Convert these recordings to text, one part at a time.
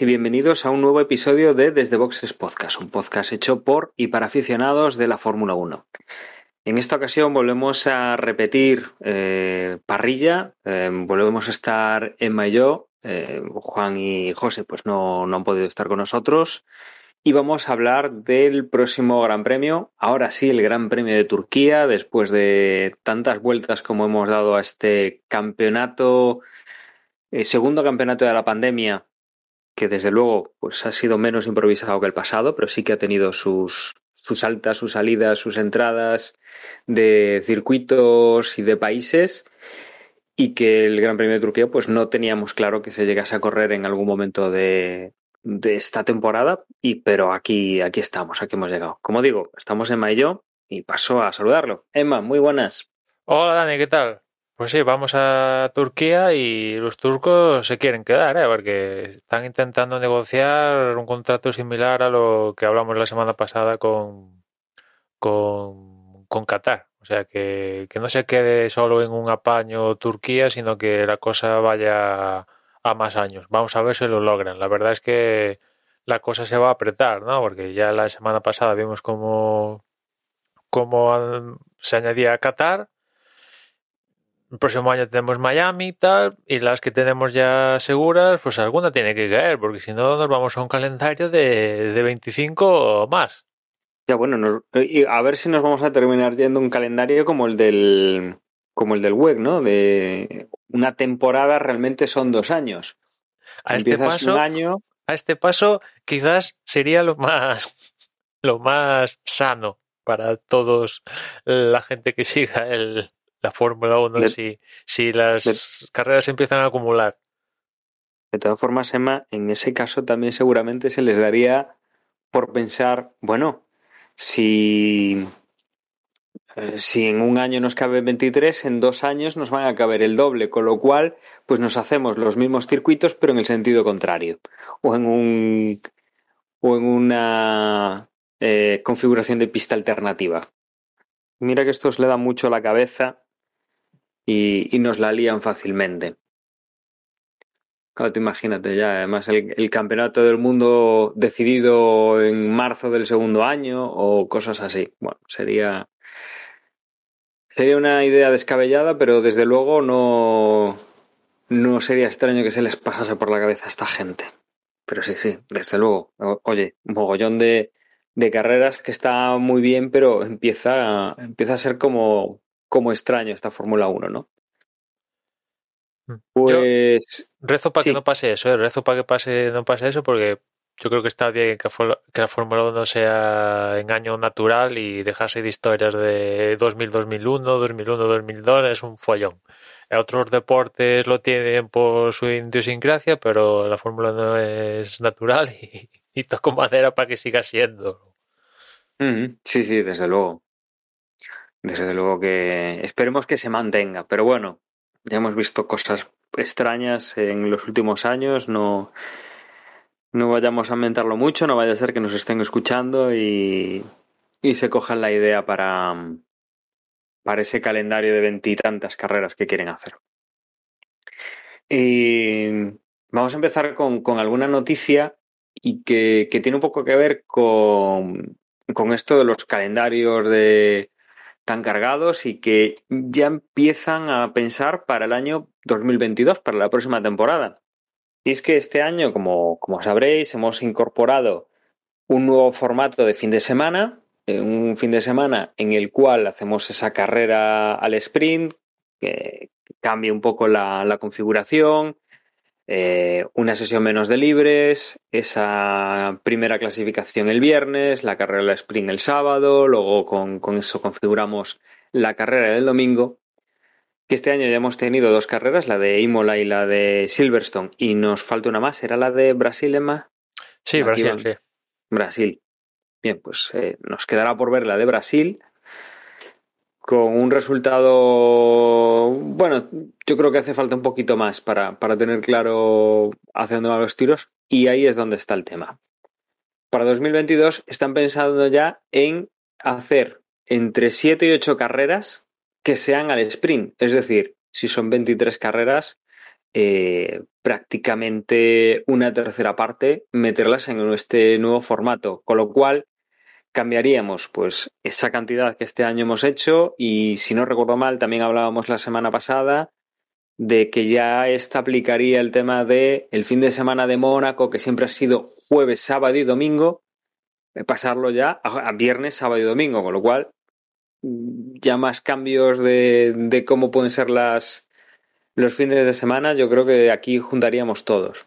y bienvenidos a un nuevo episodio de Desde Boxes Podcast, un podcast hecho por y para aficionados de la Fórmula 1. En esta ocasión volvemos a repetir eh, parrilla, eh, volvemos a estar Emma y yo, eh, Juan y José pues no, no han podido estar con nosotros y vamos a hablar del próximo Gran Premio, ahora sí el Gran Premio de Turquía, después de tantas vueltas como hemos dado a este campeonato, segundo campeonato de la pandemia que desde luego pues ha sido menos improvisado que el pasado, pero sí que ha tenido sus, sus altas, sus salidas, sus entradas de circuitos y de países y que el Gran Premio de Turquía pues no teníamos claro que se llegase a correr en algún momento de, de esta temporada, y, pero aquí, aquí estamos, aquí hemos llegado. Como digo, estamos en mayo y paso a saludarlo. Emma, muy buenas. Hola Dani, ¿qué tal? Pues sí, vamos a Turquía y los turcos se quieren quedar, ¿eh? porque están intentando negociar un contrato similar a lo que hablamos la semana pasada con, con, Qatar. O sea, que, que no se quede solo en un apaño Turquía, sino que la cosa vaya a más años. Vamos a ver si lo logran. La verdad es que la cosa se va a apretar, ¿no? Porque ya la semana pasada vimos cómo, cómo se añadía a Qatar el próximo año tenemos Miami y tal, y las que tenemos ya seguras, pues alguna tiene que caer, porque si no nos vamos a un calendario de, de 25 o más. Ya bueno, nos, a ver si nos vamos a terminar yendo un calendario como el del como el del WEC, ¿no? De una temporada realmente son dos años. A este paso, un año. a este paso, quizás sería lo más lo más sano para todos la gente que siga el, la Fórmula 1 De- si, si las de- carreras empiezan a acumular. De todas formas, Emma, en ese caso también seguramente se les daría por pensar, bueno, si, eh, si en un año nos cabe 23, en dos años nos van a caber el doble, con lo cual, pues nos hacemos los mismos circuitos, pero en el sentido contrario, o en un o en una eh, configuración de pista alternativa. Mira que esto os le da mucho a la cabeza y, y nos la lían fácilmente. Claro, tú imagínate ya, además el, el campeonato del mundo decidido en marzo del segundo año o cosas así. Bueno, sería, sería una idea descabellada, pero desde luego no, no sería extraño que se les pasase por la cabeza a esta gente. Pero sí, sí, desde luego. O- oye, un mogollón de, de carreras que está muy bien, pero empieza, empieza a ser como, como extraño esta Fórmula 1, ¿no? Pues Rezo para Sí. que no pase eso, ¿eh? rezo para que pase, no pase eso, porque yo creo que está bien que, la Fórmula 1 sea en año natural y dejarse de historias de 2000, 2001, 2001, 2002, es un follón. Otros deportes lo tienen por su idiosincrasia, pero la Fórmula 1 es natural y, y toco madera para que siga siendo. Ujú, Sí, sí, desde luego. Desde luego que esperemos que se mantenga. Pero bueno, ya hemos visto cosas extrañas en los últimos años. No, no vayamos a mentarlo mucho, no vaya a ser que nos estén escuchando y, y se cojan la idea para, para ese calendario de veintitantas carreras que quieren hacer. Y vamos a empezar con, con alguna noticia y que, que tiene un poco que ver con, con esto de los calendarios de tan cargados y que ya empiezan a pensar para el año 2022, para la próxima temporada. Y es que este año, como, como sabréis, hemos incorporado un nuevo formato de fin de semana, eh, un fin de semana en el cual hacemos esa carrera al sprint, que cambia un poco la, la configuración, eh, una sesión menos de libres, esa primera clasificación el viernes, la carrera del sprint el sábado, luego con, con eso configuramos la carrera del domingo. Que este año ya hemos tenido dos carreras, la de Imola y la de Silverstone, y nos falta una más, ¿era la de Brasil, Emma? Sí, Aquí Brasil, van. sí. Brasil. Bien, pues eh, nos quedará por ver la de Brasil. Con un resultado, bueno, yo creo que hace falta un poquito más para, para tener claro hacia dónde van los tiros y ahí es donde está el tema. Para 2022 están pensando ya en hacer entre 7 y 8 carreras que sean al sprint, es decir, si son 23 carreras, eh, prácticamente una tercera parte meterlas en este nuevo formato, con lo cual cambiaríamos pues esa cantidad que este año hemos hecho y si no recuerdo mal también hablábamos la semana pasada de que ya esta aplicaría el tema de el fin de semana de Mónaco que siempre ha sido jueves, sábado y domingo eh, pasarlo ya a viernes, sábado y domingo, con lo cual mm, ya más cambios de, de cómo pueden ser las los fines de semana, yo creo que aquí juntaríamos todos.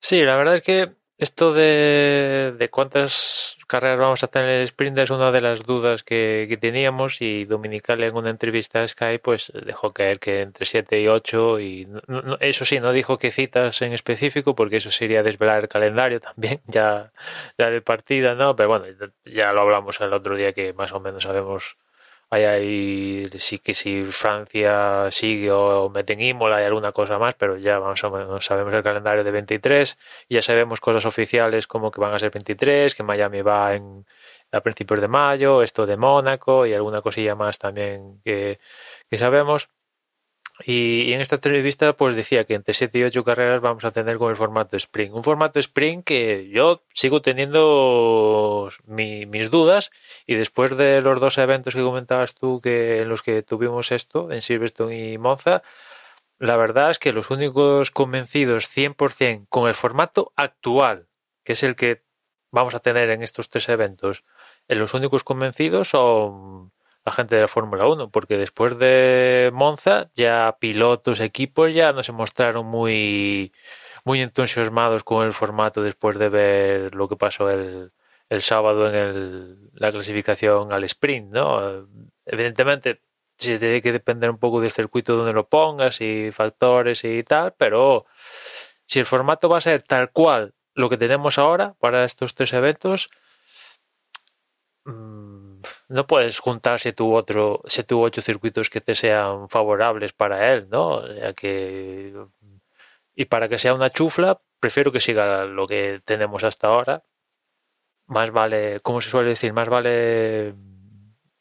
Sí, la verdad es que esto de, cuántas carreras vamos a tener en el sprint es una de las dudas que, que, teníamos y Dominical en una entrevista a Sky pues dejó caer que entre 7 y 8 y eso sí, no dijo que citas en específico porque eso sería desvelar el calendario también ya, ya de partida, ¿no? Pero bueno, ya lo hablamos el otro día que más o menos sabemos hay ahí sí que si Francia sigue o meten Imola hay alguna cosa más, pero ya más o menos sabemos el calendario de 23 y ya sabemos cosas oficiales como que van a ser 23, que Miami va en, a principios de mayo, esto de Mónaco y alguna cosilla más también que, que sabemos. Y, en esta entrevista pues decía que entre 7 y 8 carreras vamos a tener con el formato Spring. Un formato Spring que yo sigo teniendo mi, mis dudas y después de los dos eventos que comentabas tú que en los que tuvimos esto, en Silverstone y Monza, la verdad es que los únicos convencidos 100% con el formato actual, que es el que vamos a tener en estos tres eventos, en los únicos convencidos son la gente de la Fórmula 1, porque después de Monza ya pilotos, equipos ya no se mostraron muy, muy entusiasmados con el formato después de ver lo que pasó el, el sábado en el, la clasificación al sprint, ¿no? Evidentemente se tiene que depender un poco del circuito donde lo pongas y factores y tal, pero si el formato va a ser tal cual lo que tenemos ahora para estos tres eventos, no puedes juntar u, otro, u ocho circuitos que te sean favorables para él, ¿no? Ya que, y para que sea una chufla, prefiero que siga lo que tenemos hasta ahora. Más vale, como se suele decir, más vale,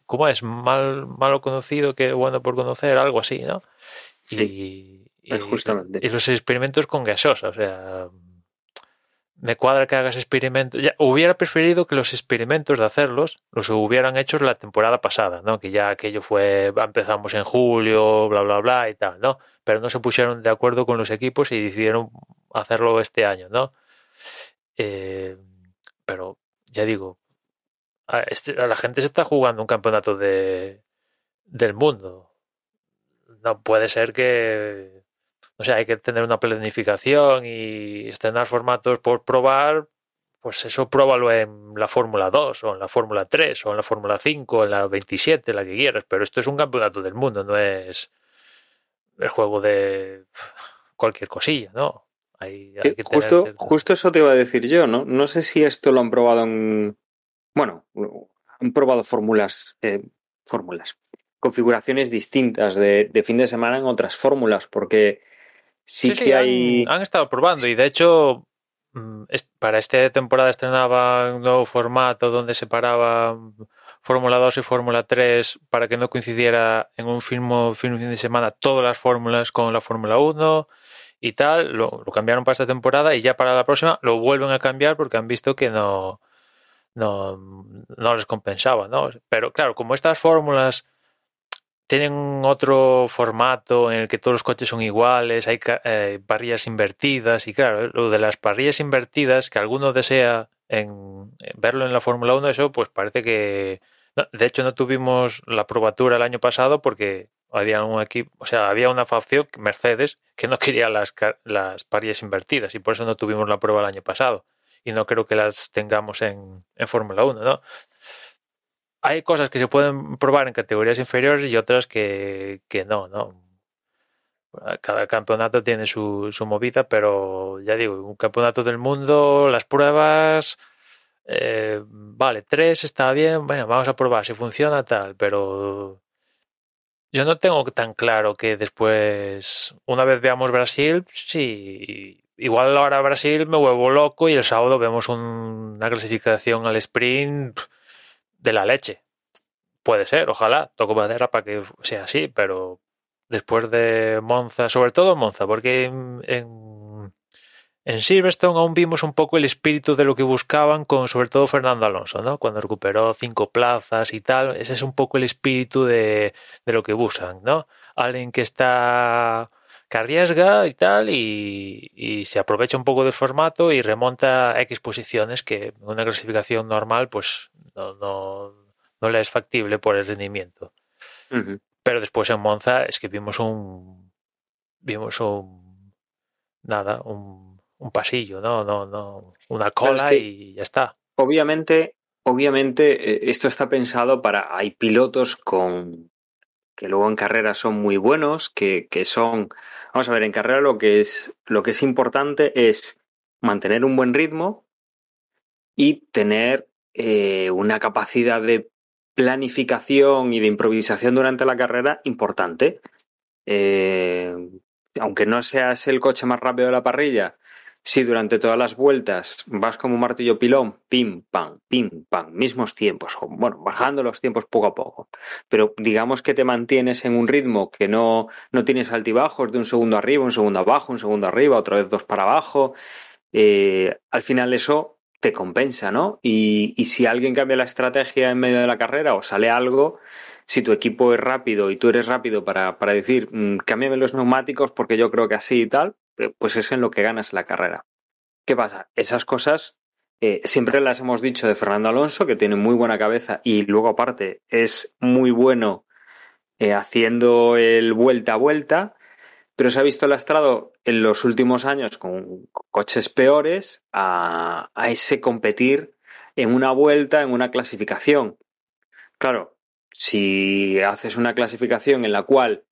¿cómo es? Mal, malo conocido que bueno por conocer, algo así, ¿no? Sí, y, justamente. Y los experimentos con gasosa, o sea, me cuadra que hagas experimentos. Ya, hubiera preferido que los experimentos de hacerlos los hubieran hecho la temporada pasada, ¿no? Que ya aquello fue, empezamos en julio, bla, bla, bla y tal, ¿no? Pero no se pusieron de acuerdo con los equipos y decidieron hacerlo este año, ¿no? Eh, pero ya digo, a, este, a la gente se está jugando un campeonato de, del mundo. No puede ser que o sea, hay que tener una planificación y estrenar formatos por probar, pues eso pruébalo en la Fórmula 2 o en la Fórmula 3 o en la Fórmula 5 o en la 27, la que quieras, pero esto es un campeonato del mundo, no es el juego de cualquier cosilla, ¿no? Hay, hay que justo, tener... justo eso te iba a decir yo, ¿no? No sé si esto lo han probado en... Bueno, han probado fórmulas, eh, fórmulas, configuraciones distintas de, de fin de semana en otras fórmulas, porque sí, que hay. Han, han, estado probando y de hecho, mm, para esta temporada estrenaba un nuevo formato donde separaba Fórmula 2 y Fórmula 3 para que no coincidiera en un film, fin de semana todas las fórmulas con la Fórmula 1 y tal. Lo, lo, cambiaron para esta temporada y ya para la próxima lo vuelven a cambiar porque han visto que no. No, no les compensaba, ¿no? Pero claro, como estas fórmulas tienen otro formato en el que todos los coches son iguales, hay eh, parrillas invertidas y claro, lo de las parrillas invertidas, que alguno desea en, verlo en la Fórmula 1, eso pues parece que... No, de hecho no tuvimos la probatura el año pasado porque había un equipo, o sea, había una facción, Mercedes, que no quería las, las parrillas invertidas y por eso no tuvimos la prueba el año pasado. Y no creo que las tengamos en, en Fórmula 1, ¿no? Hay cosas que se pueden probar en categorías inferiores y otras que, no, ¿no? Cada campeonato tiene su, movida, pero ya digo, un campeonato del mundo, las pruebas, eh, vale, tres está bien, vamos a probar si funciona tal, pero yo no tengo tan claro que después, una vez veamos Brasil, sí, igual ahora Brasil me vuelvo loco y el sábado vemos un- una clasificación al sprint de la leche. Puede ser, ojalá, toco madera para que sea así, pero después de Monza, sobre todo Monza, porque en, en, Silverstone aún vimos un poco el espíritu de lo que buscaban con sobre todo Fernando Alonso, ¿no? Cuando recuperó cinco plazas y tal, ese es un poco el espíritu de, de lo que buscan, ¿no? Alguien que está que arriesga y tal y, y se aprovecha un poco del formato y remonta X posiciones que en una clasificación normal pues no, no, no le es factible por el rendimiento. Pero después en Monza es que vimos un. Vimos un. Nada, un, un pasillo, ¿no? no, no Una Claro, es cola que- y ya está. Obviamente, obviamente, eh, esto está pensado para. Hay pilotos con que luego en carrera son muy buenos, que, que son. Vamos a ver, en carrera lo que es lo que es importante es mantener un buen ritmo y tener eh, una capacidad de planificación y de improvisación durante la carrera importante. Eh, aunque no seas el coche más rápido de la parrilla, si durante todas las vueltas vas como un martillo pilón, pim, pam, pim, pam, mismos tiempos, bueno, bajando los tiempos poco a poco, pero digamos que te mantienes en un ritmo que no, no tienes altibajos de un segundo arriba, un segundo abajo, un segundo arriba, otra vez dos para abajo, eh, al final eso te compensa, ¿no? Y, y si alguien cambia la estrategia en medio de la carrera o sale algo, si tu equipo es rápido y tú eres rápido para, para decir, mm, cámbiame los neumáticos porque yo creo que así y tal, eh, pues es en lo que ganas la carrera. ¿Qué pasa? Esas cosas eh, siempre las hemos dicho de Fernando Alonso, que tiene muy buena cabeza y luego aparte es muy bueno eh, haciendo el vuelta a vuelta, pero se ha visto lastrado en los últimos años con coches peores a, a ese competir en una vuelta, en una clasificación. Claro, si haces una clasificación en la cual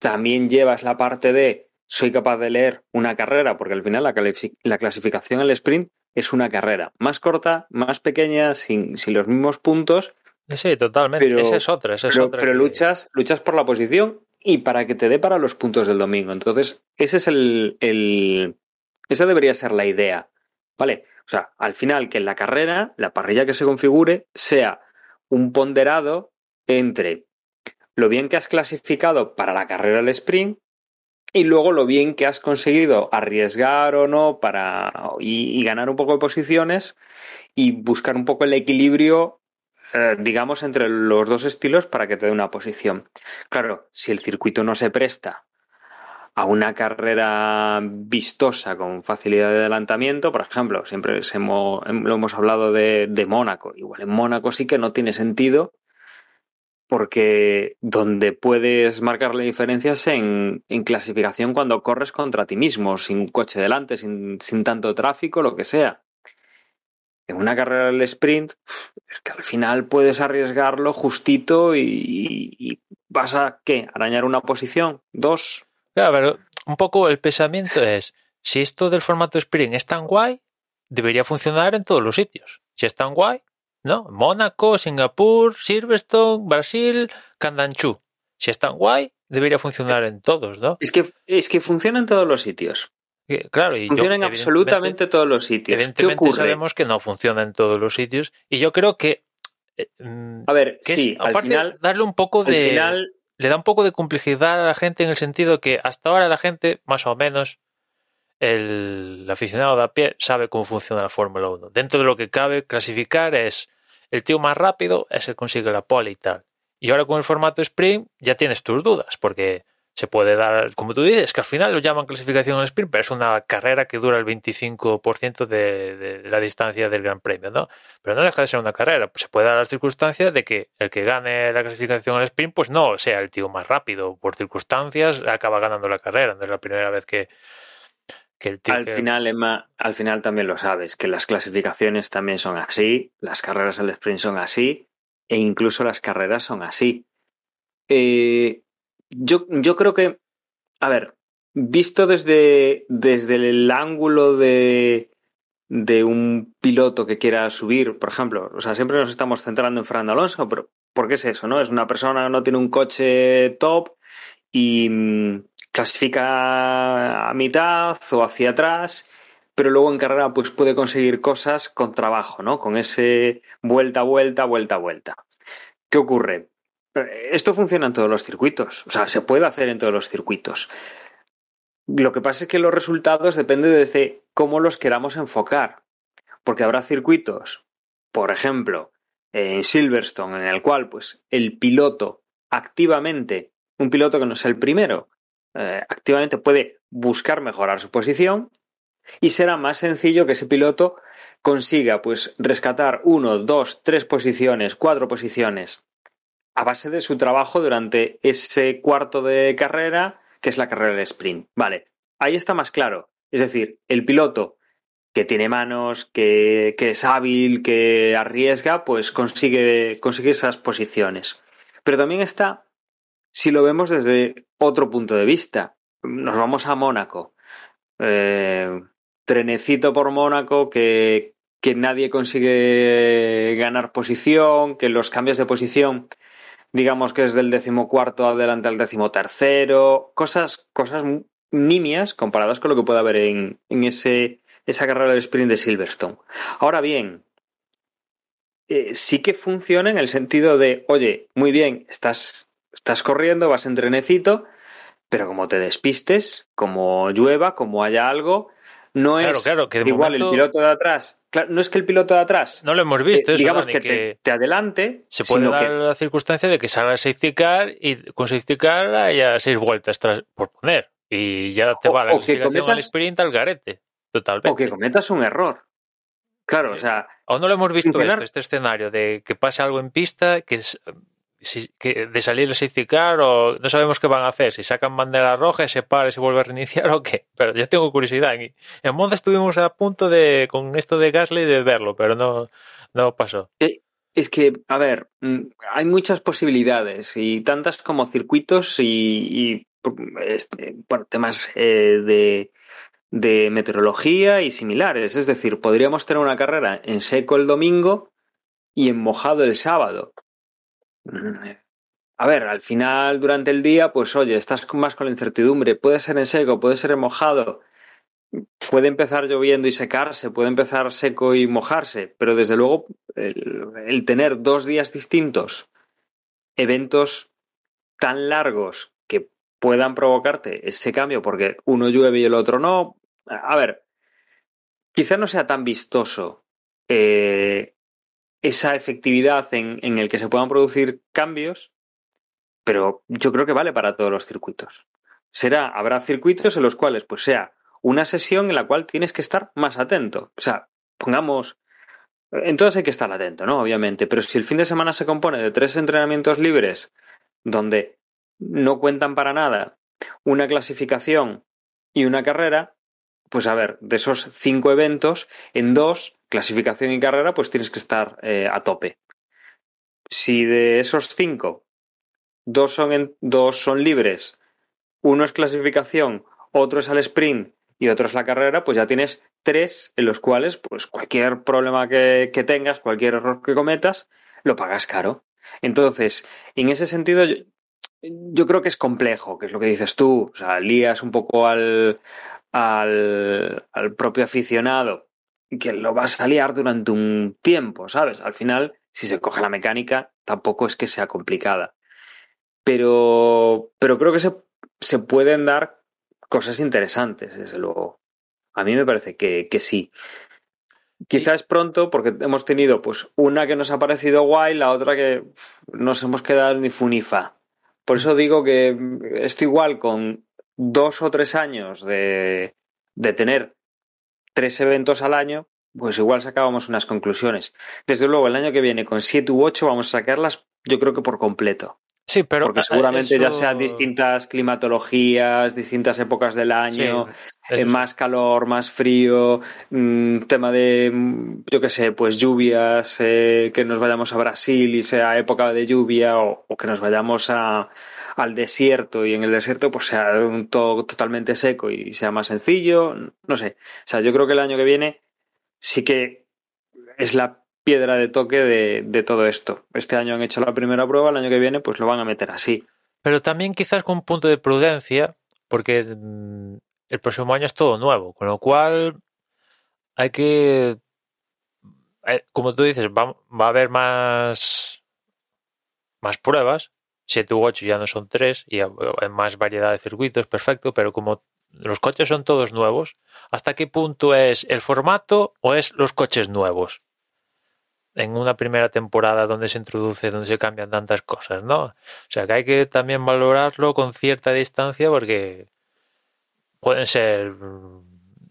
también llevas la parte de soy capaz de leer una carrera, porque al final la, clasi- la clasificación al sprint es una carrera más corta, más pequeña, sin, sin los mismos puntos, Sí, totalmente. Pero- esa es otra, esa es pero, otra. pero que- luchas, luchas por la posición y para que te dé para los puntos del domingo. Entonces, ese es el, el- esa debería ser la idea. ¿Vale? O sea, al final que en la carrera, la parrilla que se configure sea un ponderado entre lo bien que has clasificado para la carrera del sprint y luego lo bien que has conseguido arriesgar o no para y, y ganar un poco de posiciones y buscar un poco el equilibrio eh, digamos, entre los dos estilos para que te dé una posición. Claro, si el circuito no se presta a una carrera vistosa con facilidad de adelantamiento, por ejemplo, siempre hemo- lo hemos hablado de, de Mónaco. Igual en Mónaco sí que no tiene sentido porque donde puedes marcar la diferencia es en, en clasificación cuando corres contra ti mismo, sin coche delante, sin, sin tanto tráfico, lo que sea. En una carrera del sprint, es que al final puedes arriesgarlo justito y, y vas a, ¿qué? ¿Arañar una posición? ¿Dos? Claro, pero un poco el pensamiento es, si esto del formato sprint es tan guay, debería funcionar en todos los sitios. Si es tan guay, ¿no? Mónaco, Singapur, Silverstone, Brasil, Candanchú. Si es tan guay, debería funcionar en todos, ¿no? Es que, es que funciona en todos los sitios. Que, Claro, y Funciona en absolutamente todos los sitios. ¿Qué Evidentemente ocurre? sabemos que no funciona en todos los sitios y yo creo que, eh, mm, A ver, que es, sí, al aparte final, darle un poco de final le da un poco de complejidad a la gente en el sentido que hasta ahora la gente más o menos el, el aficionado de a pie sabe cómo funciona la Fórmula 1. Dentro de lo que cabe clasificar es el tío más rápido es el que consigue la pole y tal. Y ahora con el formato sprint ya tienes tus dudas porque se puede dar, como tú dices, que al final lo llaman clasificación al sprint, pero es una carrera que dura el 25% de, de, de la distancia del Gran Premio, ¿no? Pero no deja de ser una carrera. Pues se puede dar la circunstancia de que el que gane la clasificación al sprint, pues no sea el tío más rápido. Por circunstancias acaba ganando la carrera. No es la primera vez que, que el tío. Al que- final, Emma, al final también lo sabes, que las clasificaciones también son así, las carreras al sprint son así, e incluso las carreras son así. Eh, yo, yo creo que, a ver, visto desde, desde el ángulo de, de un piloto que quiera subir, por ejemplo, o sea, siempre nos estamos centrando en Fernando Alonso, pero ¿por qué es eso, no? Es una persona no tiene un coche top y mm, clasifica a mitad o hacia atrás, pero luego en carrera pues puede conseguir cosas con trabajo, ¿no? Con ese vuelta, vuelta, vuelta, vuelta. ¿Qué ocurre? Esto funciona en todos los circuitos, o sea, se puede hacer en todos los circuitos. Lo que pasa es que los resultados dependen de cómo los queramos enfocar, porque habrá circuitos, por ejemplo, en Silverstone, en el cual pues el piloto activamente, un piloto que no es el primero, eh, activamente puede buscar mejorar su posición y será más sencillo que ese piloto consiga pues rescatar uno, dos, tres posiciones, cuatro posiciones a base de su trabajo durante ese cuarto de carrera, que es la carrera del sprint. Vale, ahí está más claro. Es decir, el piloto que tiene manos, que, que es hábil, que arriesga, pues consigue, esas posiciones. Pero también está, si lo vemos desde otro punto de vista, nos vamos a Mónaco. Eh, trenecito por Mónaco que, que nadie consigue ganar posición, que los cambios de posición digamos que es del decimocuarto adelante al decimotercero, cosas, cosas nimias comparadas con lo que puede haber en, en ese, esa carrera del sprint de Silverstone. Ahora bien, eh, sí que funciona en el sentido de, oye, muy bien, estás, estás corriendo, vas en trenecito, pero como te despistes, como llueva, como haya algo, no es igual el piloto de atrás no es que el piloto de atrás. No lo hemos visto, eh, digamos que, te, adelante. Se puede dar la circunstancia de que salga el safety car y con safety car haya seis vueltas tras, por poner. Y ya te va la clasificación al sprint al garete. Totalmente. O que cometas un error. Claro, o sea. Aún no lo hemos visto esto, este escenario de que pase algo en pista, que es de salir el safety car o no sabemos qué van a hacer, si sacan bandera roja, se para se vuelve a reiniciar o qué. Pero ya tengo curiosidad. En Monza estuvimos a punto de, con esto de Gasly, de verlo, pero no, no pasó. Eh, es que, a ver, mm, hay muchas posibilidades y tantas como circuitos y, este, bueno, temas eh, de meteorología y similares. Es decir, podríamos tener una carrera en seco el domingo y en mojado el sábado. A ver, al final, durante el día, pues oye, estás más con la incertidumbre. Puede ser en seco, puede ser en mojado. Puede empezar lloviendo y secarse, puede empezar seco y mojarse, pero desde luego el, tener dos días distintos, eventos tan largos que puedan provocarte ese cambio, porque uno llueve y el otro no. A ver, quizá no sea tan vistoso eh, esa efectividad en, en, el que se puedan producir cambios, pero yo creo que vale para todos los circuitos. Será, habrá circuitos en los cuales pues sea una sesión en la cual tienes que estar más atento. O sea, pongamos, en todos hay que estar atento, ¿no? Obviamente, pero si el fin de semana se compone de tres entrenamientos libres donde no cuentan para nada una clasificación y una carrera, pues a ver, de esos cinco eventos, en dos clasificación y carrera, pues tienes que estar eh, a tope. Si de esos cinco, dos son, dos son libres, uno es clasificación, otro es al sprint y otro es la carrera, pues ya tienes tres en los cuales, pues cualquier problema que, tengas, cualquier error que cometas, lo pagas caro. Entonces, en ese sentido, yo, creo que es complejo, que es lo que dices tú, o sea, lías un poco al, al propio aficionado que lo vas a liar durante un tiempo, ¿sabes? Al final, si se coge la mecánica, tampoco es que sea complicada. Pero, pero creo que se, se pueden dar cosas interesantes, desde luego. A mí me parece que, que sí. Quizás pronto, porque hemos tenido pues una que nos ha parecido guay, la otra que nos hemos quedado ni funifa. Por eso digo que esto igual con dos o tres años de, de tener tres eventos al año, pues igual sacábamos unas conclusiones. Desde luego, el año que viene con siete u ocho vamos a sacarlas, yo creo que por completo. Sí, pero porque seguramente ya sean distintas climatologías, distintas épocas del año, eh, más calor, más frío, mm, tema de, mm, yo qué sé, pues lluvias, eh, que nos vayamos a Brasil y sea época de lluvia, o, o que nos vayamos a, al desierto y en el desierto pues sea un todo totalmente seco y sea más sencillo, no sé. O sea, yo creo que el año que viene sí que es la piedra de toque de, de, todo esto. Este año han hecho la primera prueba, el año que viene pues lo van a meter así. Pero también quizás con un punto de prudencia, porque mm, el próximo año es todo nuevo, con lo cual hay que, eh, como tú dices, va, va a haber más, más pruebas, 7 u 8 ya no son 3 y hay más variedad de circuitos, perfecto, pero como los coches son todos nuevos, ¿hasta qué punto es el formato o es los coches nuevos? En una primera temporada donde se introduce, donde se cambian tantas cosas, ¿no? O sea que hay que también valorarlo con cierta distancia porque pueden ser.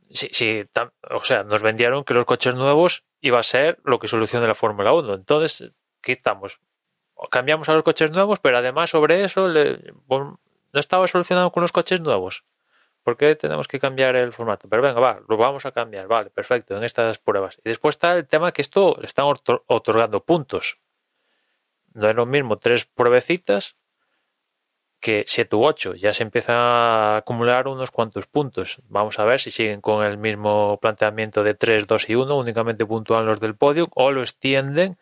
Sí, sí, o sea, nos vendieron que los coches nuevos iba a ser lo que solucione la Fórmula 1. Entonces, ¿qué estamos? Cambiamos a los coches nuevos, pero además sobre eso le, no estaba solucionado con los coches nuevos. ¿Por qué tenemos que cambiar el formato? Pero venga, va, lo vamos a cambiar, vale, perfecto, en estas pruebas. Y después está el tema que esto le están otorgando puntos. No es lo mismo tres pruebecitas que 7 u 8. Ya se empieza a acumular unos cuantos puntos. Vamos a ver si siguen con el mismo planteamiento de 3, 2 y 1, únicamente puntúan los del podio, o lo extienden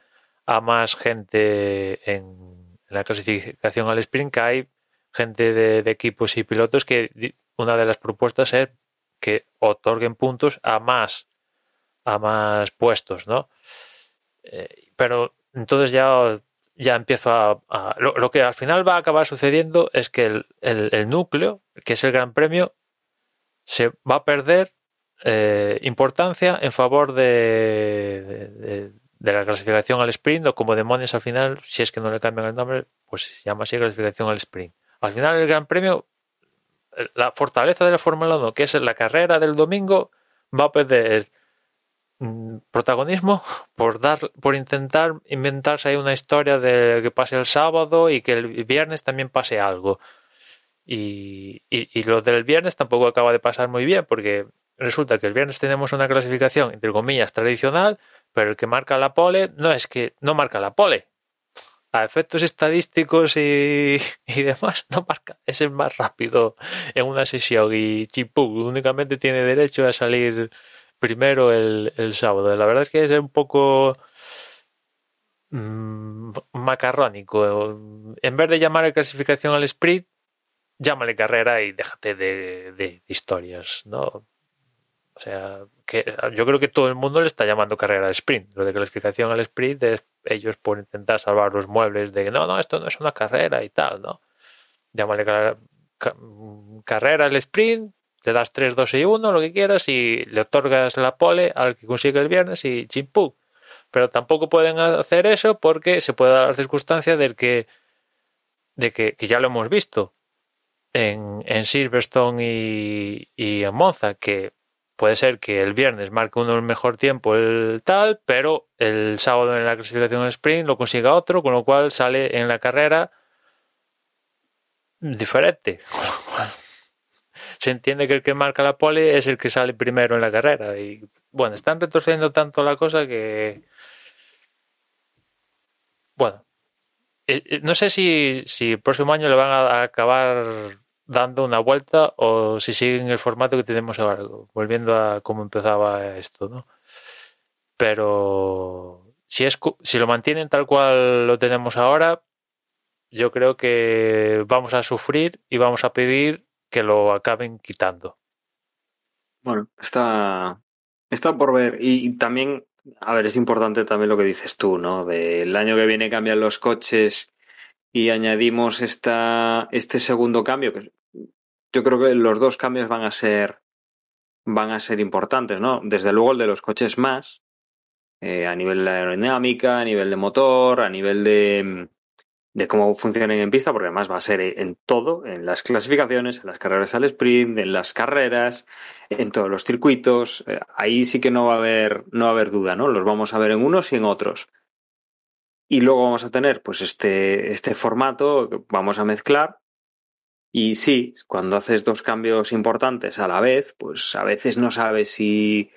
a más gente en, la clasificación al sprint, que hay gente de equipos y pilotos que una de las propuestas es que otorguen puntos a más a más puestos, ¿no? Eh, pero entonces ya, ya empiezo a... lo, que al final va a acabar sucediendo es que el, el, núcleo, que es el Gran Premio, se va a perder eh, importancia en favor de, la clasificación al sprint o como demonios al final, si es que no le cambian el nombre, pues se llama así clasificación al sprint. Al final el Gran Premio la fortaleza de la Fórmula 1, que es la carrera del domingo, va a perder mm, protagonismo por dar por intentar inventarse ahí una historia de que pase el sábado y que el viernes también pase algo y, y, lo del viernes tampoco acaba de pasar muy bien porque resulta que el viernes tenemos una clasificación entre comillas tradicional pero el que marca la pole no es que no marca la pole a efectos estadísticos y, demás, no marca, es el más rápido en una sesión y Chipú únicamente tiene derecho a salir primero el, sábado. La verdad es que es un poco mm, macarrónico. En vez de llamar clasificación al sprint, llámale carrera y déjate de, de historias, ¿no? O sea, que yo creo que todo el mundo le está llamando carrera al sprint. Lo de clasificación al sprint es ellos por intentar salvar los muebles de no, no, esto no es una carrera y tal, ¿no? Llámale carrera al sprint, le das 3, 2 y 1, lo que quieras, y le otorgas la pole al que consigue el viernes y chimpú. Pero tampoco pueden hacer eso porque se puede dar la circunstancia de que, de que, que ya lo hemos visto en, en Silverstone y, y en Monza, que puede ser que el viernes marque uno el mejor tiempo el tal, pero el sábado en la clasificación sprint lo consiga otro, con lo cual sale en la carrera diferente. se entiende que el que marca la pole es el que sale primero en la carrera. Y bueno, están retorciendo tanto la cosa que. Bueno, eh, eh, no sé si, si el próximo año le van a acabar dando una vuelta o si siguen el formato que tenemos ahora, volviendo a cómo empezaba esto, ¿no? Pero si, es, si lo mantienen tal cual lo tenemos ahora, yo creo que vamos a sufrir y vamos a pedir que lo acaben quitando. Bueno, está, está por ver. Y también, a ver, es importante también lo que dices tú, ¿no? Del año que viene cambian los coches y añadimos esta, este segundo cambio, que yo creo que los dos cambios van a ser van a ser importantes, ¿no? Desde luego el de los coches más, eh, a nivel de aerodinámica, a nivel de motor, a nivel de, de cómo funcionan en pista, porque además va a ser en todo, en las clasificaciones, en las carreras al sprint, en las carreras, en todos los circuitos. Eh, ahí sí que no va a haber, no va a haber duda, ¿no? Los vamos a ver en unos y en otros. Y luego vamos a tener, pues, este, este formato que vamos a mezclar. Y sí, cuando haces dos cambios importantes a la vez, pues a veces no sabes si,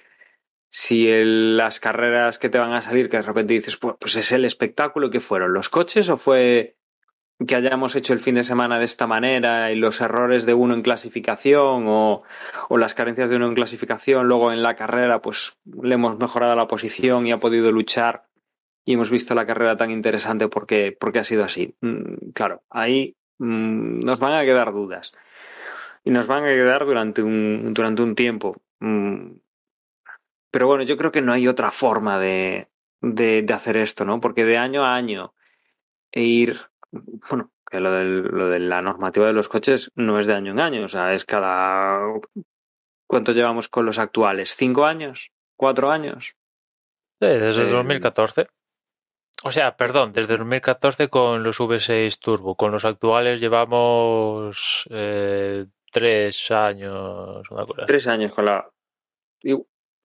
si las carreras que te van a salir, que de repente dices, pues, pues, es el espectáculo que fueron, los coches o fue que hayamos hecho el fin de semana de esta manera y los errores de uno en clasificación o, o, las carencias de uno en clasificación, luego en la carrera pues le hemos mejorado la posición y ha podido luchar y hemos visto la carrera tan interesante porque, porque ha sido así. Mm, claro, ahí mm, nos van a quedar dudas y nos van a quedar durante un, durante un tiempo. Mm, pero bueno, yo creo que no hay otra forma de, de, de hacer esto, ¿no? Porque de año a año e ir bueno, que lo, del, lo de la normativa de los coches no es de año en año, o sea, es cada... ¿Cuánto llevamos con los actuales? ¿Cinco años? ¿Cuatro años? Sí, desde eh, 2014. O sea, perdón, desde 2014 con los V6 Turbo. Con los actuales llevamos eh, tres años, una cosa. Tres años con la...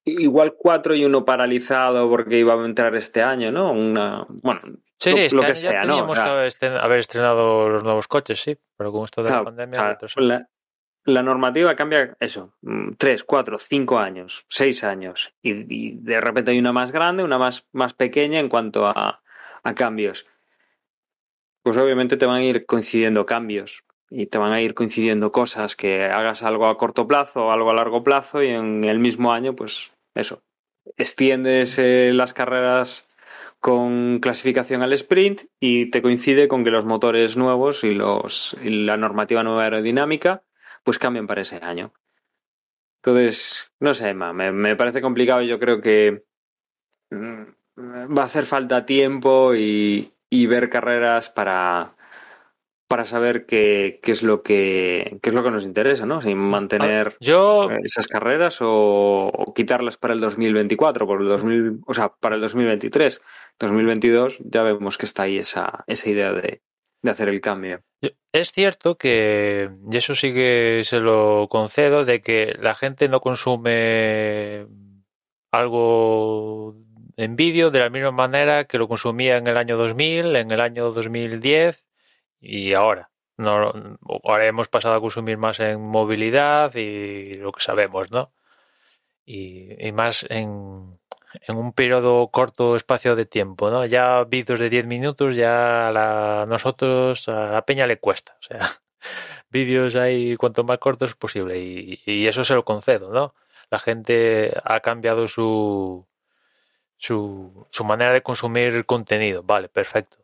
Igual cuatro y uno paralizado porque iba a entrar este año, ¿no? Una... Bueno, Sí, sí, este lo que año sea, ya teníamos ¿no? o sea, que haber estrenado los nuevos coches, sí, pero con esto de claro, la pandemia. La, normativa cambia eso, mm, tres, cuatro, cinco años, seis años, y, y, de repente hay una más grande, una más, más pequeña en cuanto a, a cambios. Pues obviamente te van a ir coincidiendo cambios y te van a ir coincidiendo cosas que hagas algo a corto plazo o algo a largo plazo y en el mismo año, pues eso, extiendes eh, las carreras con clasificación al sprint y te coincide con que los motores nuevos y, los, y la normativa nueva aerodinámica pues cambian para ese año. Entonces, no sé, Emma, me, me parece complicado. Yo creo que mm, va a hacer falta tiempo y, y ver carreras para, para saber qué, qué, es lo que qué es lo que nos interesa, ¿no? Si mantener Yo... esas carreras o, o, quitarlas para el 2024, por el 2000, o sea, para el 2023, 2022 ya vemos que está ahí esa, esa idea de, de hacer el cambio. Es cierto que, y eso sí que se lo concedo, de que la gente no consume algo en vídeo de la misma manera que lo consumía en el año 2000, en el año 2010 y ahora. No, ahora hemos pasado a consumir más en movilidad y lo que sabemos, ¿no? Y, más en, en, un periodo corto espacio de tiempo, ¿no? Ya vídeos de 10 minutos ya a nosotros a la peña le cuesta, o sea, vídeos ahí cuanto más cortos posible y, y, eso se lo concedo, ¿no? La gente ha cambiado su, su, su manera de consumir contenido, vale, perfecto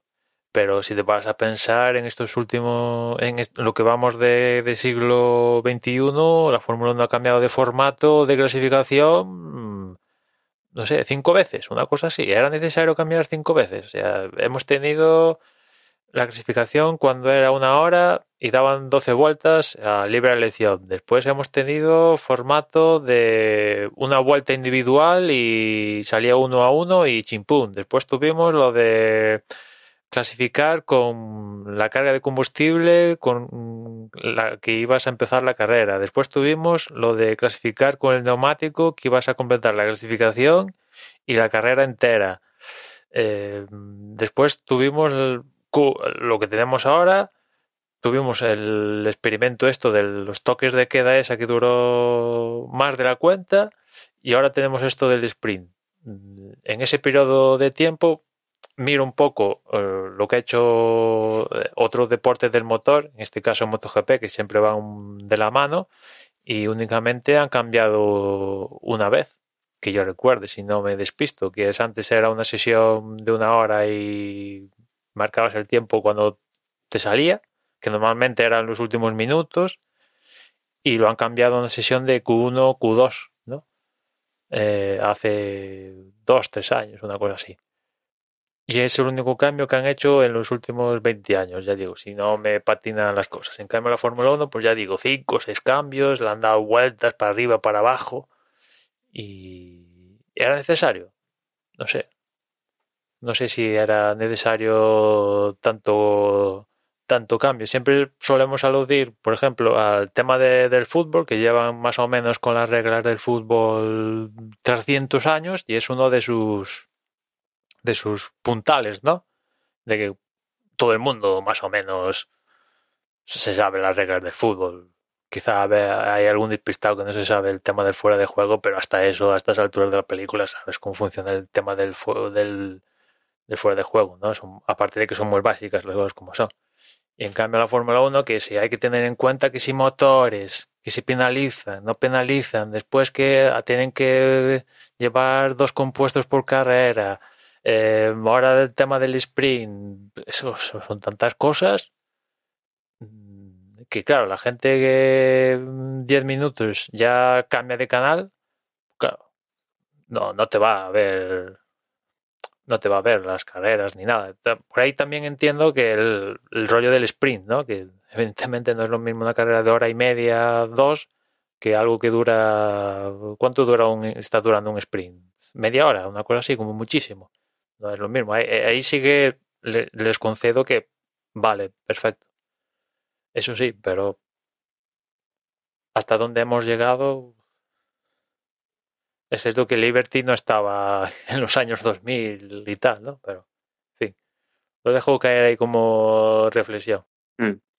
pero si te vas a pensar en estos últimos, en lo que vamos de, de siglo XXI, la Fórmula 1 ha cambiado de formato, de clasificación, mm, no sé, cinco veces, una cosa así. Era necesario cambiar cinco veces. O sea, hemos tenido la clasificación cuando era una hora y daban 12 vueltas a libre elección. Después hemos tenido formato de una vuelta individual y salía uno a uno y chimpún. Después tuvimos lo de clasificar con la carga de combustible con la que ibas a empezar la carrera. Después tuvimos lo de clasificar con el neumático que ibas a completar la clasificación y la carrera entera. Eh, después tuvimos lo que tenemos ahora. Tuvimos el experimento esto de los toques de queda esa que duró más de la cuenta y ahora tenemos esto del sprint. En ese periodo de tiempo miro un poco eh, lo que ha hecho eh, otros deportes del motor, en este caso MotoGP, que siempre van de la mano, y únicamente han cambiado una vez, que yo recuerde, si no me despisto, que es antes era una sesión de una hora y marcabas el tiempo cuando te salía, que normalmente eran los últimos minutos, y lo han cambiado a una sesión de Q1, Q2, ¿no? Eh, hace dos, tres años, una cosa así. Y es el único cambio que han hecho en los últimos 20 años, ya digo, si no me patinan las cosas. En cambio, la Fórmula 1, pues ya digo, 5 o 6 cambios, le han dado vueltas para arriba, para abajo, y era necesario. No sé. No sé si era necesario tanto, tanto cambio. Siempre solemos aludir, por ejemplo, al tema de, del fútbol, que llevan más o menos con las reglas del fútbol 300 años, y es uno de sus de sus puntales, ¿no? De que todo el mundo más o menos se sabe las reglas del fútbol. Quizá hay algún despistado que no se sabe el tema del fuera de juego, pero hasta eso, a estas alturas de la película, sabes cómo funciona el tema del, del, del fuera de juego, ¿no? Son, aparte de que son muy básicas las cosas como son. Y en cambio la Fórmula 1, que si hay que tener en cuenta que si motores, que si penalizan, no penalizan, después que tienen que llevar dos compuestos por carrera, eh, ahora del tema del sprint, eso, son tantas cosas mm, que claro, la gente que 10 minutos ya cambia de canal, claro, no, no te va a ver no te va a ver las carreras ni nada. Por ahí también entiendo que el, rollo del sprint, ¿no? Que evidentemente no es lo mismo una carrera de hora y media, dos, que algo que dura. ¿Cuánto dura un, está durando un sprint? Media hora, una cosa así, como muchísimo. No es lo mismo. Ahí, ahí sí que le, les concedo que vale, perfecto. Eso sí, pero hasta dónde hemos llegado, es cierto que Liberty no estaba en los años 2000 y tal, ¿no? Pero, en fin, lo dejo caer ahí como reflexión.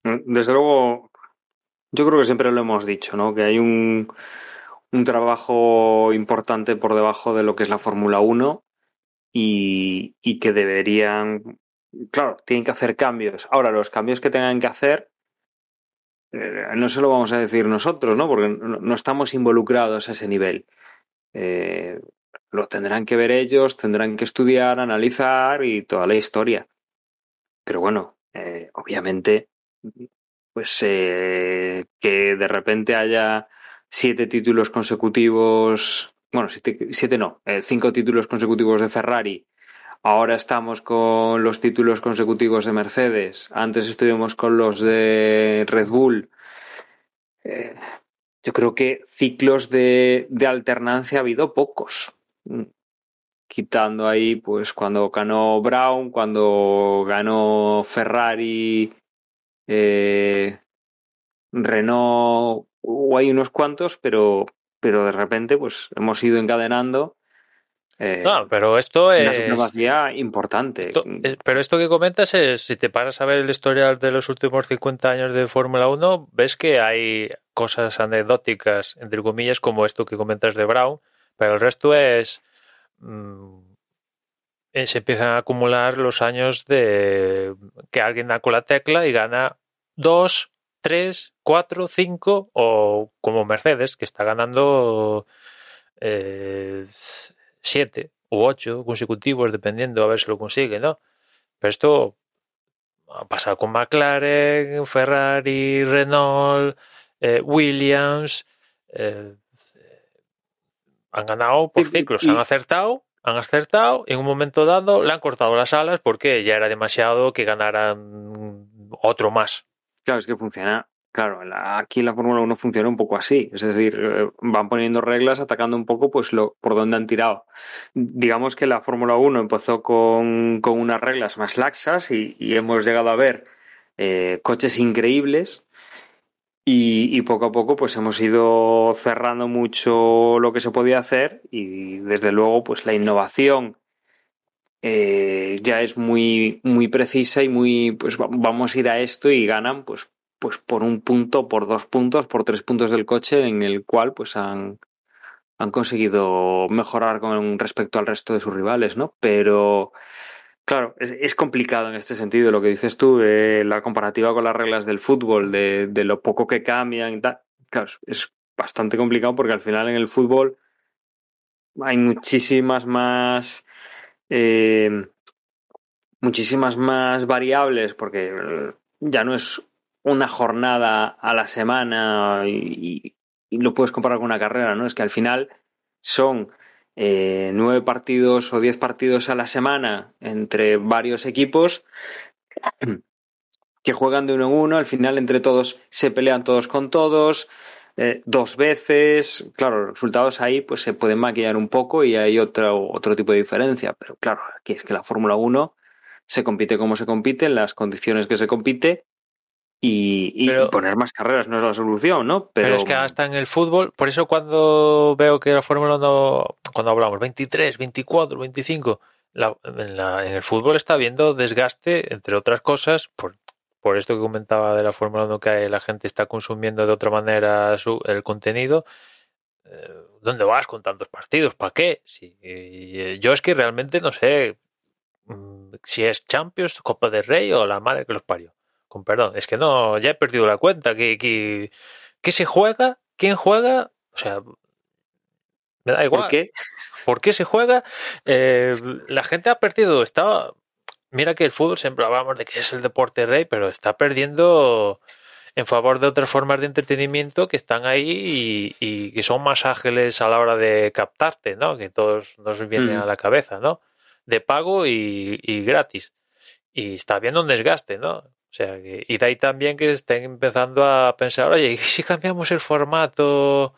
Desde luego, yo creo que siempre lo hemos dicho, ¿no? Que hay un, un trabajo importante por debajo de lo que es la Fórmula 1 y, y, que deberían, claro, tienen que hacer cambios. Ahora, los cambios que tengan que hacer, eh, no se lo vamos a decir nosotros, ¿no? Porque no estamos involucrados a ese nivel. Eh, lo tendrán que ver ellos, tendrán que estudiar, analizar y toda la historia. Pero bueno, eh, obviamente, pues eh, que de repente haya siete títulos consecutivos, bueno, siete, siete no, cinco títulos consecutivos de Ferrari. Ahora estamos con los títulos consecutivos de Mercedes. Antes estuvimos con los de Red Bull. Yo creo que ciclos de, de, alternancia ha habido pocos. Quitando ahí, pues, cuando ganó Brown, cuando ganó Ferrari, eh, Renault, o hay unos cuantos, pero, pero de repente, pues, hemos ido encadenando. Eh, no, pero esto es. Una supremacía importante. Esto, pero esto que comentas es, si te paras a ver el historial de los últimos 50 años de Fórmula 1, ves que hay cosas anecdóticas, entre comillas, como esto que comentas de Brown, pero el resto es. Mmm, se empiezan a acumular los años de que alguien da con la tecla y gana dos, tres, cuatro, cinco, o como Mercedes, que está ganando eh, siete u ocho consecutivos, dependiendo a ver si lo consigue, ¿no? Pero esto ha pasado con McLaren, Ferrari, Renault, eh, Williams. Eh, han ganado por ciclos, y, han acertado, han acertado, y en un momento dado le han cortado las alas porque ya era demasiado que ganaran otro más. Claro, es que funciona Claro, aquí la Fórmula 1 funciona un poco así, es decir, eh, van poniendo reglas, atacando un poco pues lo, por donde han tirado. Digamos que la Fórmula 1 empezó con, con, unas reglas más laxas y, y hemos llegado a ver eh, coches increíbles y, poco a poco pues hemos ido cerrando mucho lo que se podía hacer y desde luego pues la innovación eh, ya es muy, muy precisa y muy pues vamos a ir a esto y ganan pues pues por un punto, por dos puntos, por tres puntos del coche en el cual pues han, han conseguido mejorar con respecto al resto de sus rivales, ¿no? Pero claro, es, es complicado en este sentido lo que dices tú, la comparativa con las reglas del fútbol, de, lo poco que cambian y tal. Claro, es bastante complicado porque al final en el fútbol hay muchísimas más eh, muchísimas más variables porque ya no es una jornada a la semana y, y, lo puedes comparar con una carrera, ¿no? Es que al final son eh, nueve partidos o diez partidos a la semana entre varios equipos que juegan de uno en uno, al final entre todos se pelean todos con todos, eh, dos veces, claro, los resultados ahí pues se pueden maquillar un poco y hay otro, otro tipo de diferencia, pero claro, aquí es que la Fórmula 1 se compite como se compite, en las condiciones que se compite y, y pero, poner más carreras no es la solución, ¿no? Pero... pero... es que hasta en el fútbol, por eso cuando veo que la Fórmula 1, cuando hablamos 23, 24, 25, la, en, la, en, el fútbol está habiendo desgaste, entre otras cosas, por, por esto que comentaba de la Fórmula 1, que la gente está consumiendo de otra manera su, el contenido. Eh, ¿Dónde vas con tantos partidos? ¿Para qué? Yo es que realmente no sé mm, si es Champions, Copa del Rey o la madre que los parió con perdón, es que no, ya he perdido la cuenta. ¿Qué, qué, qué se juega? ¿Quién juega? O sea, me da igual. ¿Por qué? ¿Por qué se juega? Eh, la gente ha perdido, está... Mira que el fútbol siempre hablamos de que es el deporte rey, pero está perdiendo en favor de otras formas de entretenimiento que están ahí y, y que son más ágiles a la hora de captarte, ¿no? Que todos nos viene Mm. a la cabeza, ¿no? De pago y, y gratis. Y está habiendo un desgaste, ¿no? Sea, que, y de ahí también que estén empezando a pensar, oye, ¿y si cambiamos el formato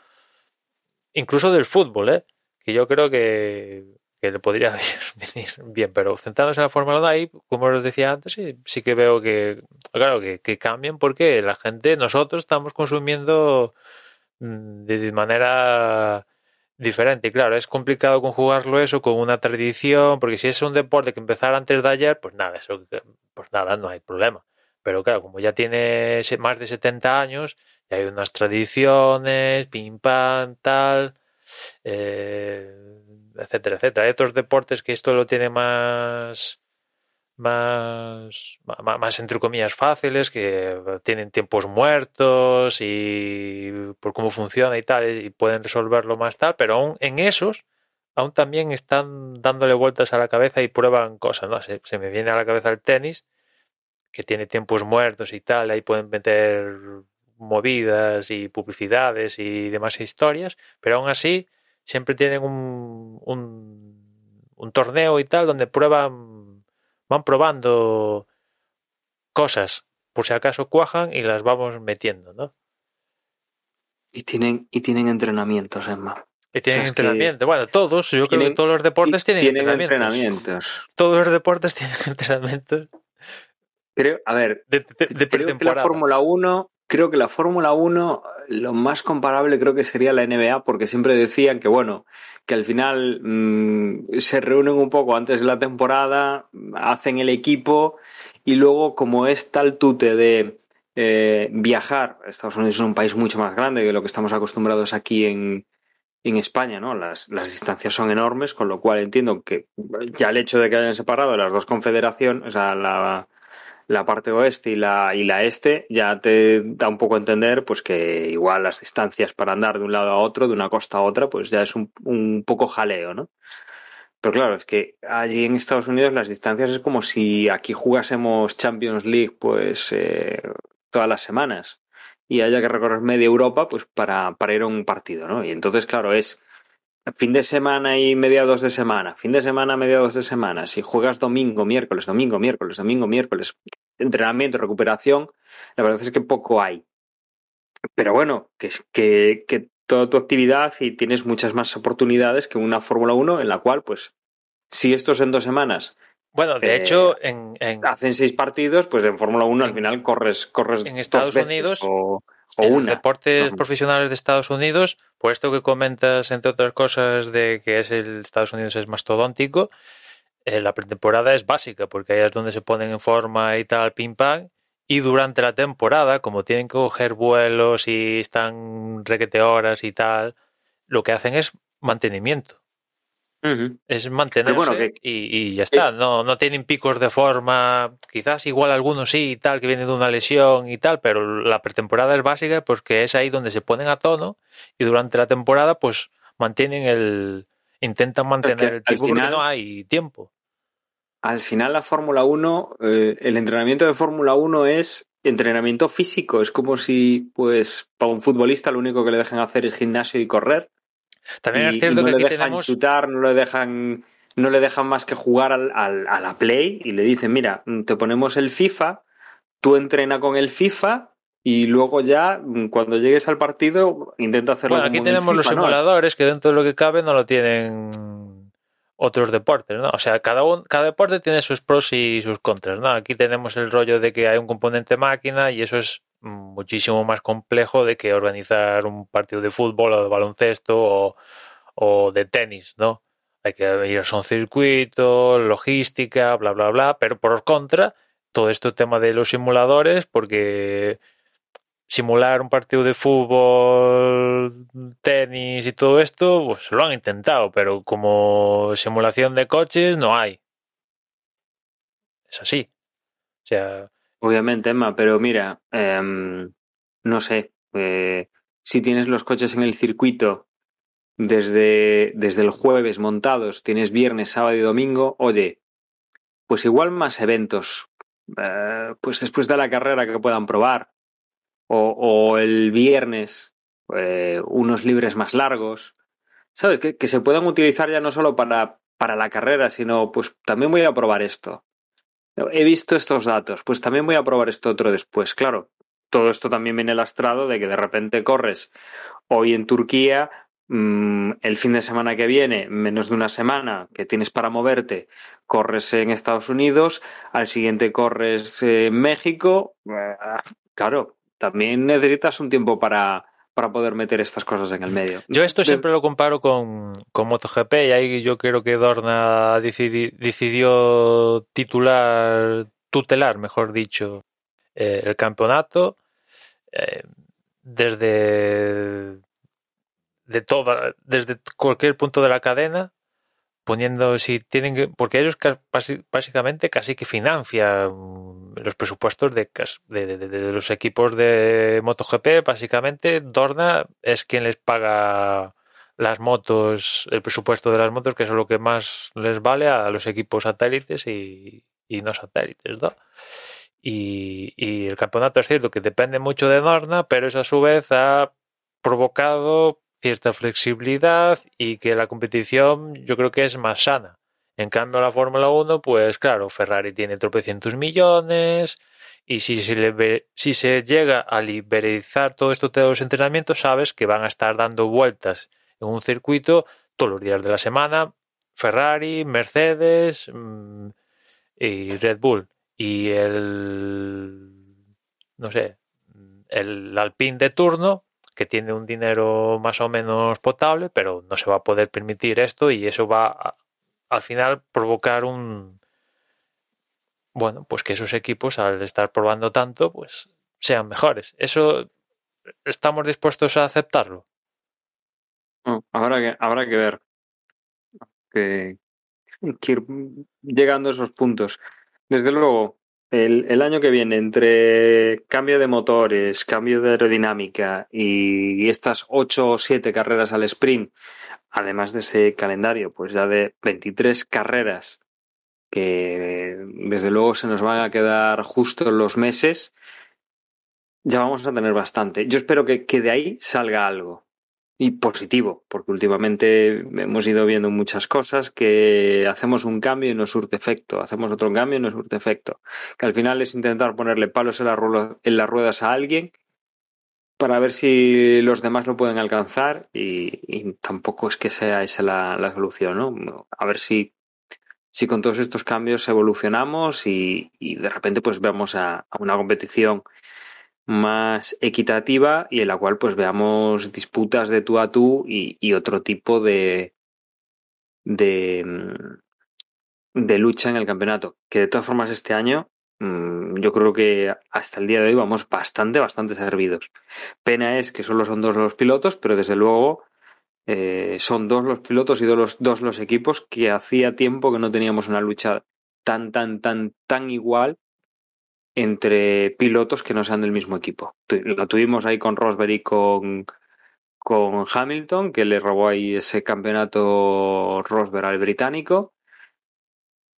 incluso del fútbol, ¿eh? Que yo creo que, que le podría venir bien, pero centrándose en la Fórmula 1 ahí, como os decía antes, sí, sí que veo que, claro, que, que cambien porque la gente, nosotros estamos consumiendo mm, de manera diferente. Y claro, es complicado conjugarlo eso con una tradición, porque si es un deporte que empezara antes de ayer, pues nada, eso, pues nada, no hay problema. Pero claro, como ya tiene más de 70 años, hay unas tradiciones, pim pam, tal, eh, etcétera, etcétera. Hay otros deportes que esto lo tiene más, más, más entre comillas fáciles, que tienen tiempos muertos y por cómo funciona y tal, y pueden resolverlo más tal, pero aún en esos aún también están dándole vueltas a la cabeza y prueban cosas, ¿no? Se me viene a la cabeza el tenis, que tiene tiempos muertos y tal, ahí pueden meter movidas y publicidades y demás historias, pero aún así siempre tienen un, un, un torneo y tal donde prueban, van probando cosas, por si acaso cuajan y las vamos metiendo, ¿no? Y tienen, y tienen entrenamientos, Emma. Y tienen O sea, es entrenamiento. Bueno, todos, yo creo que todos los deportes tienen, tienen entrenamientos. entrenamientos. Todos los deportes tienen entrenamientos Creo, a ver, de, de- de creo que la. Fórmula 1, creo que la Fórmula 1, lo más comparable creo que sería la NBA, porque siempre decían que, bueno, que al final mm, se reúnen un poco antes de la temporada, hacen el equipo y luego, como es tal tute de eh, viajar, Estados Unidos es un país mucho más grande que lo que estamos acostumbrados aquí en, en España, ¿no? Las, las distancias son enormes, con lo cual entiendo que ya el hecho de que hayan separado las dos confederaciones, o sea, la, la parte oeste y la, y la este, ya te da un poco a entender pues que igual las distancias para andar de un lado a otro, de una costa a otra, pues ya es un, un poco jaleo, ¿no? Pero claro, es que allí en Estados Unidos las distancias es como si aquí jugásemos Champions League pues eh, todas las semanas y haya que recorrer media Europa pues para, para ir a un partido, ¿no? Y entonces, claro, es fin de semana y mediados de semana, fin de semana, mediados de semana. Si juegas domingo, miércoles, domingo, miércoles, domingo, miércoles, entrenamiento, recuperación, la verdad es que poco hay. Pero bueno, que, que, que toda tu actividad y tienes muchas más oportunidades que una Fórmula 1 en la cual, pues, si esto es en dos semanas, Bueno, de eh, hecho, en, en, hacen seis partidos, pues en Fórmula 1 al final corres, corres en dos Estados veces Unidos, o, o en los una. deportes Ujú. profesionales de Estados Unidos, por esto que comentas, entre otras cosas, de que es el Estados Unidos es mastodóntico, eh, la pretemporada es básica, porque ahí es donde se ponen en forma y tal, pim pam. Y durante la temporada, como tienen que coger vuelos y están requete horas y tal, lo que hacen es mantenimiento. Es mantenerse bueno, que- y, y ya está. No, no tienen picos de forma, quizás igual algunos sí y tal, que vienen de una lesión y tal, pero la pretemporada es básica porque es ahí donde se ponen a tono y durante la temporada pues mantienen el... intentan mantener el tiempo porque final- no hay tiempo. Al final la Fórmula 1, eh, el entrenamiento de Fórmula 1 es entrenamiento físico. Es como si, pues, para un futbolista lo único que le dejan hacer es gimnasio y correr. También y, es y cierto no que le aquí dejan tenemos... chutar, no le dejan, no le dejan más que jugar al, al- a la Play y le dicen, mira, te ponemos el FIFA, tú entrena con el FIFA y luego ya, cuando llegues al partido, intenta hacerlo Bueno, aquí tenemos los simuladores que dentro de lo que cabe no lo tienen otros deportes, ¿no? O sea, cada, un, cada deporte tiene sus pros y sus contras, ¿no? Aquí tenemos el rollo de que hay un componente máquina y eso es muchísimo más complejo de que organizar un partido de fútbol o de baloncesto o, o de tenis, ¿no? Hay que ir a un circuito, logística, bla, bla, bla, pero por contra, todo este tema de los simuladores, porque simular un partido de fútbol, tenis y todo esto, pues lo han intentado, pero como simulación de coches no hay. Es así. O sea, obviamente, Emma, pero mira, em, no sé, eh, si tienes los coches en el circuito desde, desde el jueves montados, tienes viernes, sábado y domingo, oye, pues igual más eventos, eh, pues después de la carrera que puedan probar, o, el viernes eh, unos libres más largos, ¿sabes? Que, que, se puedan utilizar ya no solo para, para la carrera, sino pues también voy a probar esto. He visto estos datos, pues también voy a probar esto otro después. Claro, todo esto también viene lastrado de que de repente corres hoy en Turquía, mmm, el fin de semana que viene, menos de una semana que tienes para moverte, corres en Estados Unidos, al siguiente corres en México. Eh, claro, también necesitas un tiempo para, para poder meter estas cosas en el medio. Yo esto siempre lo comparo con, con MotoGP y ahí yo creo que Dorna decidi, decidió titular, tutelar, mejor dicho, eh, el campeonato eh, desde de toda, desde cualquier punto de la cadena poniendo si tienen que, porque ellos básicamente casi que financian los presupuestos de, de, de, los equipos de MotoGP, básicamente Dorna es quien les paga las motos, el presupuesto de las motos, que es lo que más les vale a los equipos satélites y, no satélites, ¿no? Y, y, el campeonato es cierto que depende mucho de Dorna, pero eso a su vez ha provocado cierta flexibilidad y que la competición yo creo que es más sana. En cambio, la Fórmula 1, pues claro, Ferrari tiene tropecientos millones y si se, le, si se llega a liberalizar todo esto de los entrenamientos, sabes que van a estar dando vueltas en un circuito todos los días de la semana, Ferrari, Mercedes mmm, y Red Bull. Y el, no sé, el Alpine de turno, que tiene un dinero más o menos potable, pero no se va a poder permitir esto y eso va a, al final provocar un bueno, pues que esos equipos al estar probando tanto, pues sean mejores. Eso estamos dispuestos a aceptarlo. No, habrá que habrá que ver que, llegando a esos puntos. Desde luego, el, el, año que viene, entre cambio de motores, cambio de aerodinámica y estas ocho o siete carreras al sprint, además de ese calendario, pues ya de 23 carreras que desde luego se nos van a quedar justo los meses, ya vamos a tener bastante. Yo espero que, que de ahí salga algo y positivo, porque últimamente hemos ido viendo muchas cosas que hacemos un cambio y no surte efecto, hacemos otro cambio y no surte efecto, que al final es intentar ponerle palos en, las ruedas a alguien para ver si los demás lo pueden alcanzar y, tampoco es que sea esa la, la, solución, ¿no? A ver si, si con todos estos cambios evolucionamos y, de repente pues vemos a una competición más equitativa y en la cual pues veamos disputas de tú a tú y, otro tipo de, de, mm, de, lucha en el campeonato. Que de todas formas este año mmm, yo creo que hasta el día de hoy vamos bastante, bastante servidos. Pena es que solo son dos los pilotos, pero desde luego eh, son dos los pilotos y dos los, dos los equipos que hacía tiempo que no teníamos una lucha tan, tan, tan, tan igual entre pilotos que no sean del mismo equipo. Lo tuvimos ahí con Rosberg y con, con Hamilton, que le robó ahí ese campeonato Rosberg al británico.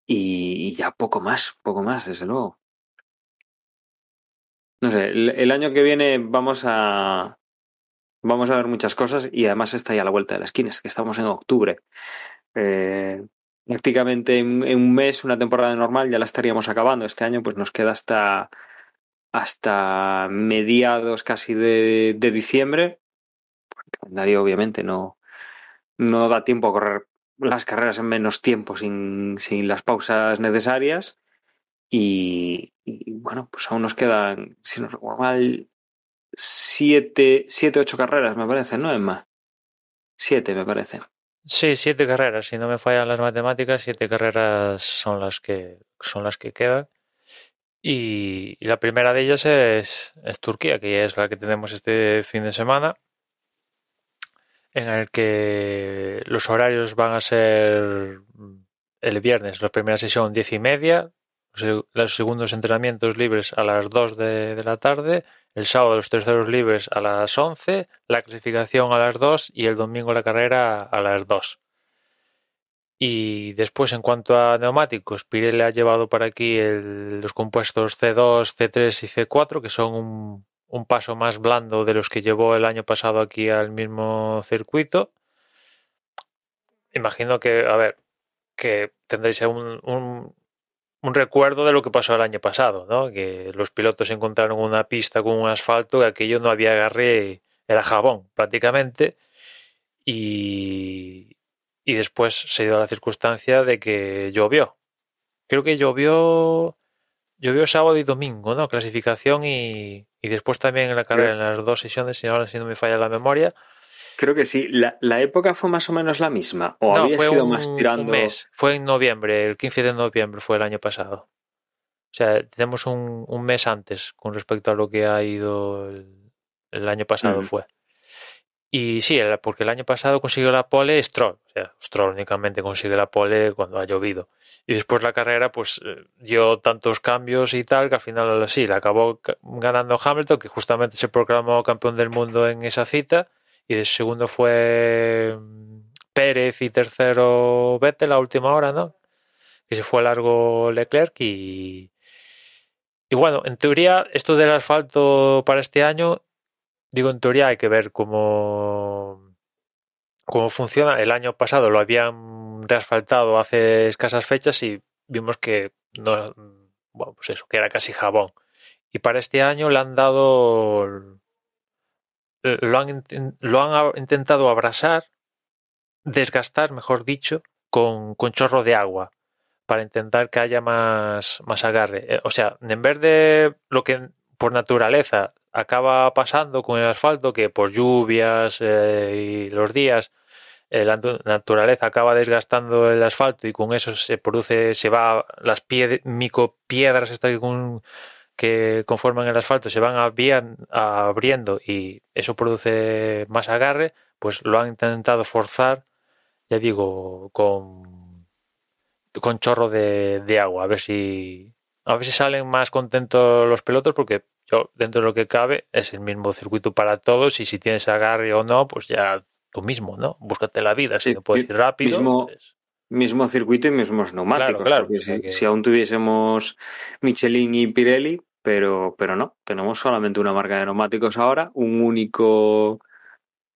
Y, ya poco más, poco más, desde luego. No sé, el, año que viene vamos a vamos a ver muchas cosas y además está ya a la vuelta de la esquina, es que estamos en octubre. Eh, prácticamente en, un mes, una temporada normal, ya la estaríamos acabando. Este año pues nos queda hasta, hasta mediados casi de, diciembre. El calendario obviamente no, no da tiempo a correr las carreras en menos tiempo sin, sin las pausas necesarias. Y, bueno, pues aún nos quedan, si no recuerdo mal, siete, siete, ocho carreras, me parece, ¿no, Emma? Siete, me parece. Sí, siete carreras. Si no me fallan las matemáticas, siete carreras son las que son las que quedan. Y, la primera de ellas es, es, Turquía, que es la que tenemos este fin de semana, en el que los horarios van a ser el viernes, la primera sesión diez y media, los segundos entrenamientos libres a las 2 de, la tarde, el sábado los terceros libres a las 11, la clasificación a las 2 y el domingo la carrera a las 2. Y después, en cuanto a neumáticos, Pirelli ha llevado para aquí los compuestos C2, C3 y C4, que son un, un, paso más blando de los que llevó el año pasado aquí al mismo circuito. Imagino que, a ver, que tendréis un, un recuerdo de lo que pasó el año pasado, ¿no? Que los pilotos encontraron una pista con un asfalto y aquello no había agarre, era jabón prácticamente. Y, y después se dio la circunstancia de que llovió. Creo que llovió llovió sábado y domingo, ¿no? Clasificación y, y después también en la carrera, en las dos sesiones, si ahora si no me falla la memoria. Creo que sí. ¿La, la época fue más o menos la misma? ¿O no, había fue sido un, más tirando? un mes. Fue en noviembre, el 15 de noviembre fue el año pasado. O sea, tenemos un, un mes antes con respecto a lo que ha ido el, el año pasado Mm. fue. Y sí, porque el año pasado consiguió la pole Stroll. O sea, Stroll únicamente consigue la pole cuando ha llovido. Y después la carrera, pues eh, dio tantos cambios y tal que al final sí, la acabó ca- ganando Hamilton, que justamente se proclamó campeón del mundo en esa cita. Y de segundo fue mm, Pérez y tercero Vettel a última hora, ¿no? Que se fue largo Leclerc y. Y bueno, en teoría, esto del asfalto para este año Digo, en teoría hay que ver cómo, cómo funciona. El año pasado lo habían reasfaltado hace escasas fechas y vimos que no, bueno, pues eso, que era casi jabón. Y para este año le han dado, lo han, lo han intentado abrasar, desgastar, mejor dicho, con, con chorro de agua para intentar que haya más, más agarre. O sea, en vez de lo que por naturaleza acaba pasando con el asfalto que por lluvias eh, y los días eh, la naturaleza acaba desgastando el asfalto y con eso se produce se va las pied micropiedras estas que, con, que, conforman el asfalto se van abriendo y eso produce más agarre pues lo han intentado forzar ya digo con con chorro de, de agua a ver si a ver si salen más contentos los pilotos porque yo, dentro de lo que cabe, es el mismo circuito para todos y si tienes agarre o no, pues ya tú mismo, ¿no? Búscate la vida, si no puedes ir rápido. mismo- pues- Mismo circuito y mismos neumáticos. Claro, claro, que- si aún tuviésemos Michelin y Pirelli, pero, pero no, tenemos solamente una marca de neumáticos ahora, un único,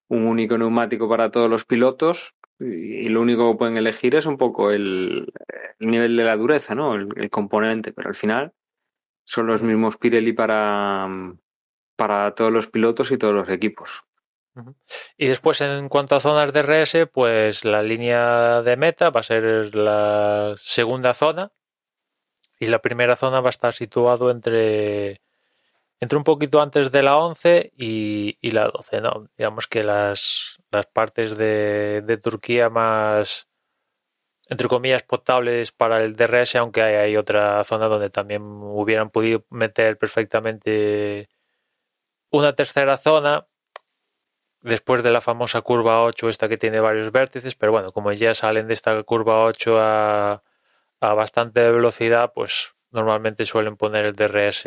un único neumático para todos los pilotos y, lo único que pueden elegir es un poco el, el nivel de la dureza, ¿no? El, el componente, pero al final son los mismos Pirelli para, para todos los pilotos y todos los equipos. Y después, en cuanto a zonas de RS, pues la línea de meta va a ser la segunda zona y la primera zona va a estar situado entre, entre un poquito antes de la 11 y, y la 12, ¿no? Digamos que las, las partes de, de Turquía más, entre comillas, potables para el DRS, aunque hay, hay otra zona donde también hubieran podido meter perfectamente una tercera zona después de la famosa curva 8, esta que tiene varios vértices, pero bueno, como ya salen de esta curva 8 a, a bastante velocidad, pues normalmente suelen poner el DRS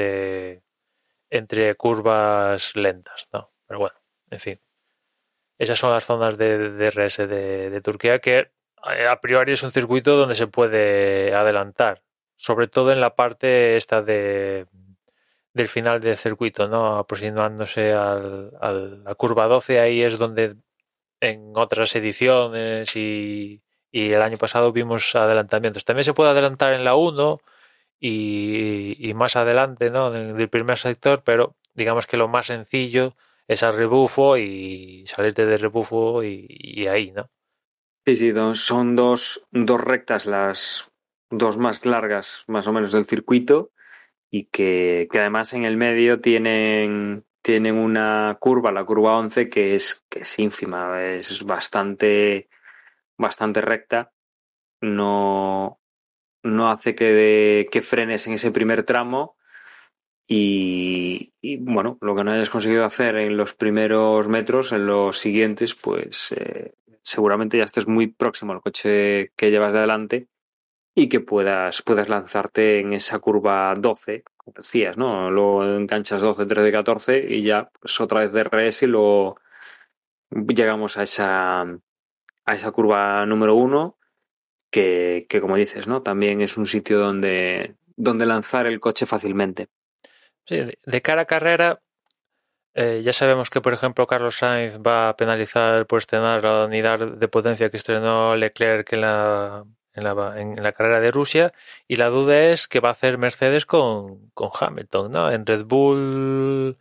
entre curvas lentas, ¿no? Pero bueno, en fin. Esas son las zonas de DRS de, Turquía que a priori es un circuito donde se puede adelantar, sobre todo en la parte esta de del final del circuito, ¿no? aproximándose al, a la curva 12, ahí es donde en otras ediciones y, y, el año pasado vimos adelantamientos. También se puede adelantar en la 1 y, y más adelante, ¿no? Del primer sector, pero digamos que lo más sencillo es al rebufo y salirte del rebufo y, y ahí, ¿no? Sí, sí, son dos, dos rectas las dos más largas más o menos del circuito y que, que, además en el medio tienen, tienen una curva, la curva 11, que es, que es ínfima, es bastante, bastante recta. No, no hace que, de, frenes en ese primer tramo. Y, y, bueno, lo que no hayas conseguido hacer en los primeros metros, en los siguientes, pues eh, seguramente ya estés muy próximo al coche que llevas de adelante y que puedas, puedas lanzarte en esa curva 12, como decías, ¿no? Luego enganchas 12, 13, 14 y ya pues otra vez DRS y luego llegamos a esa, a esa curva número 1 que, que, como dices, ¿no? También es un sitio donde, donde lanzar el coche fácilmente. Sí, de cara a carrera, eh, ya sabemos que, por ejemplo, Carlos Sainz va a penalizar por estrenar la unidad de potencia que estrenó Leclerc en la, en la, en la carrera de Rusia y la duda es qué va a hacer Mercedes con, con Hamilton, ¿no? En Red Bull,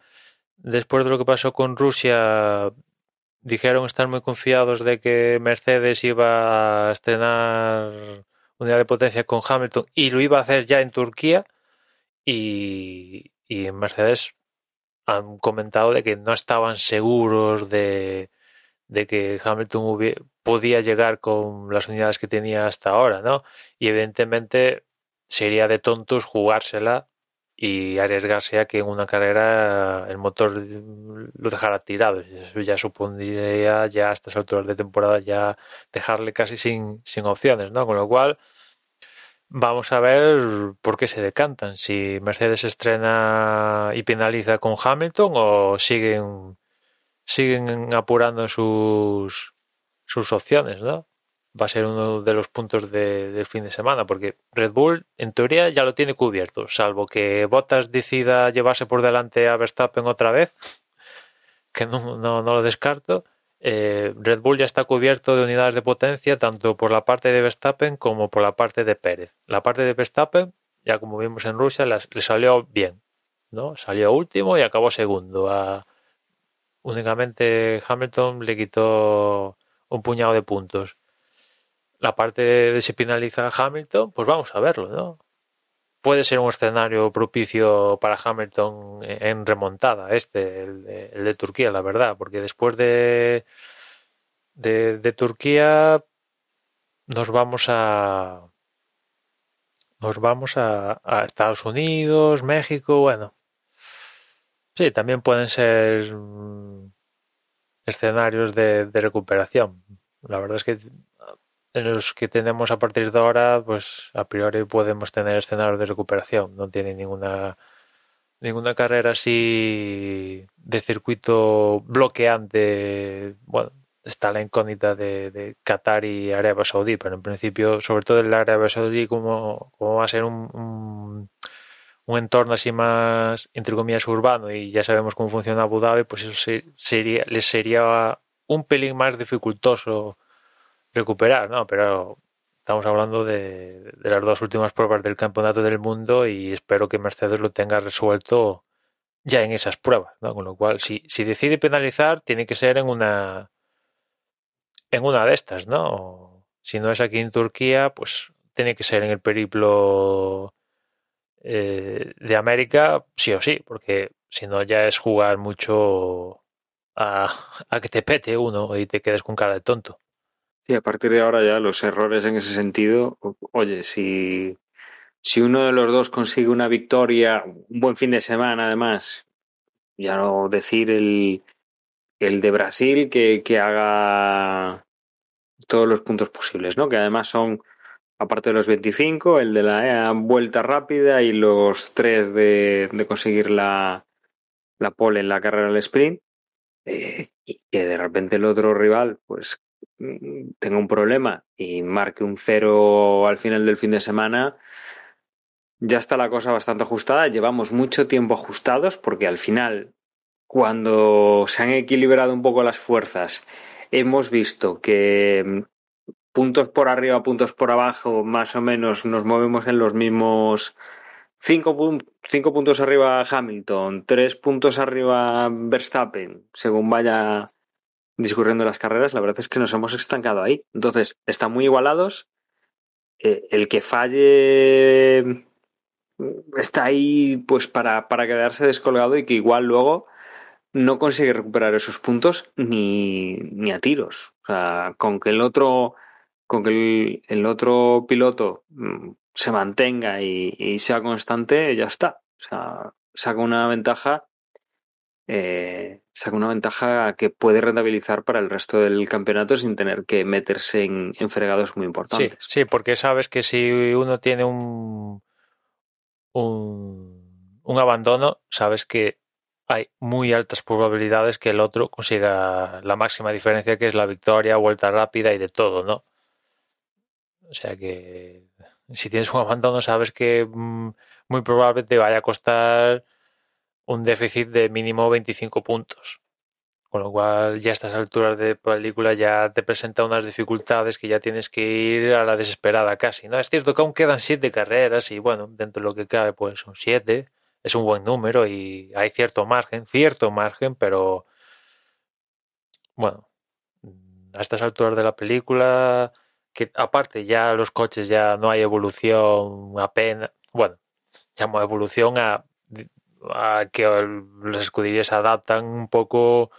después de lo que pasó con Rusia, dijeron estar muy confiados de que Mercedes iba a estrenar unidad de potencia con Hamilton y lo iba a hacer ya en Turquía y, y Mercedes han comentado de que no estaban seguros de, de que Hamilton podía llegar con las unidades que tenía hasta ahora, ¿no? Y evidentemente sería de tontos jugársela y arriesgarse a que en una carrera el motor lo dejara tirado. Eso ya supondría ya a estas alturas de temporada ya dejarle casi sin, sin opciones, ¿no? Con lo cual Vamos a ver por qué se decantan. Si Mercedes estrena y penaliza con Hamilton o siguen, siguen apurando sus, sus opciones, ¿no? Va a ser uno de los puntos de, del fin de semana, porque Red Bull, en teoría, ya lo tiene cubierto, salvo que Bottas decida llevarse por delante a Verstappen otra vez, que no, no, no lo descarto eh, Red Bull ya está cubierto de unidades de potencia tanto por la parte de Verstappen como por la parte de Pérez. La parte de Verstappen, ya como vimos en Rusia, le salió bien, ¿no? Salió último y acabó segundo. únicamente Hamilton le quitó un puñado de puntos. La parte de si penaliza a Hamilton, pues vamos a verlo, ¿no? Puede ser un escenario propicio para Hamilton en remontada, este, el de, Turquía, la verdad, porque después de, de, Turquía nos vamos a nos vamos a, Estados Unidos, México, bueno. Sí, también pueden ser mm, escenarios de recuperación. La verdad es que en los que tenemos a partir de ahora, pues a priori podemos tener escenarios de recuperación. No tiene ninguna ninguna carrera así de circuito bloqueante. Bueno, está la incógnita de, Qatar y Arabia Saudí, pero en principio, sobre todo el Arabia Saudí, como, va a ser un, un, entorno así más, entre comillas, urbano y ya sabemos cómo funciona Abu Dhabi, pues eso sería, les sería un pelín más dificultoso recuperar, ¿no? Pero estamos hablando de, las dos últimas pruebas del campeonato del mundo y espero que Mercedes lo tenga resuelto ya en esas pruebas, ¿no? Con lo cual, si, si decide penalizar, tiene que ser en una en una de estas, ¿no? Si no es aquí en Turquía, pues tiene que ser en el periplo eh, de América, sí o sí, porque si no ya es jugar mucho a, a que te pete uno y te quedes con cara de tonto. Y a partir de ahora ya los errores en ese sentido, oye, si, si uno de los dos consigue una victoria, un buen fin de semana además, ya no decir el, el de Brasil que, que haga todos los puntos posibles, ¿no? Que además son, aparte de los 25, el de la vuelta rápida y los tres de, de conseguir la, la pole en la carrera del sprint. Eh, y que de repente el otro rival, pues tenga un problema y marque un cero al final del fin de semana, ya está la cosa bastante ajustada. Llevamos mucho tiempo ajustados porque al final, cuando se han equilibrado un poco las fuerzas, hemos visto que mm, puntos por arriba, puntos por abajo, más o menos nos movemos en los mismos cinco, cinco puntos arriba Hamilton, tres puntos arriba Verstappen, según vaya discurriendo las carreras, la verdad es que nos hemos estancado ahí. Entonces, están muy igualados. Eh, el que falle mm, está ahí pues para, para quedarse descolgado y que igual luego no consigue recuperar esos puntos ni, ni a tiros. O sea, con que el otro, con que el, otro piloto mm, se mantenga y, y, sea constante, ya está. O sea, saca una ventaja eh, saca una ventaja que puede rentabilizar para el resto del campeonato sin tener que meterse en, en fregados muy Sí, importantes. sí, porque sabes que si uno tiene un, un, un abandono, sabes que hay muy altas probabilidades que el otro consiga la máxima diferencia, que es la victoria, vuelta rápida y de todo, ¿no? O sea que si tienes un abandono, sabes que mm, muy probable te vaya a costar un déficit de mínimo 25 puntos. Con lo cual, ya a estas alturas de película ya te presenta unas dificultades que ya tienes que ir a la desesperada casi, ¿no? Es cierto que aún quedan siete carreras y bueno, dentro de lo que cabe, pues son siete, es un buen número y hay cierto margen, cierto margen, pero bueno, a estas alturas de la película, que aparte ya los coches ya no hay evolución apenas, bueno, llamo evolución a, a que las escuderías adaptan un poco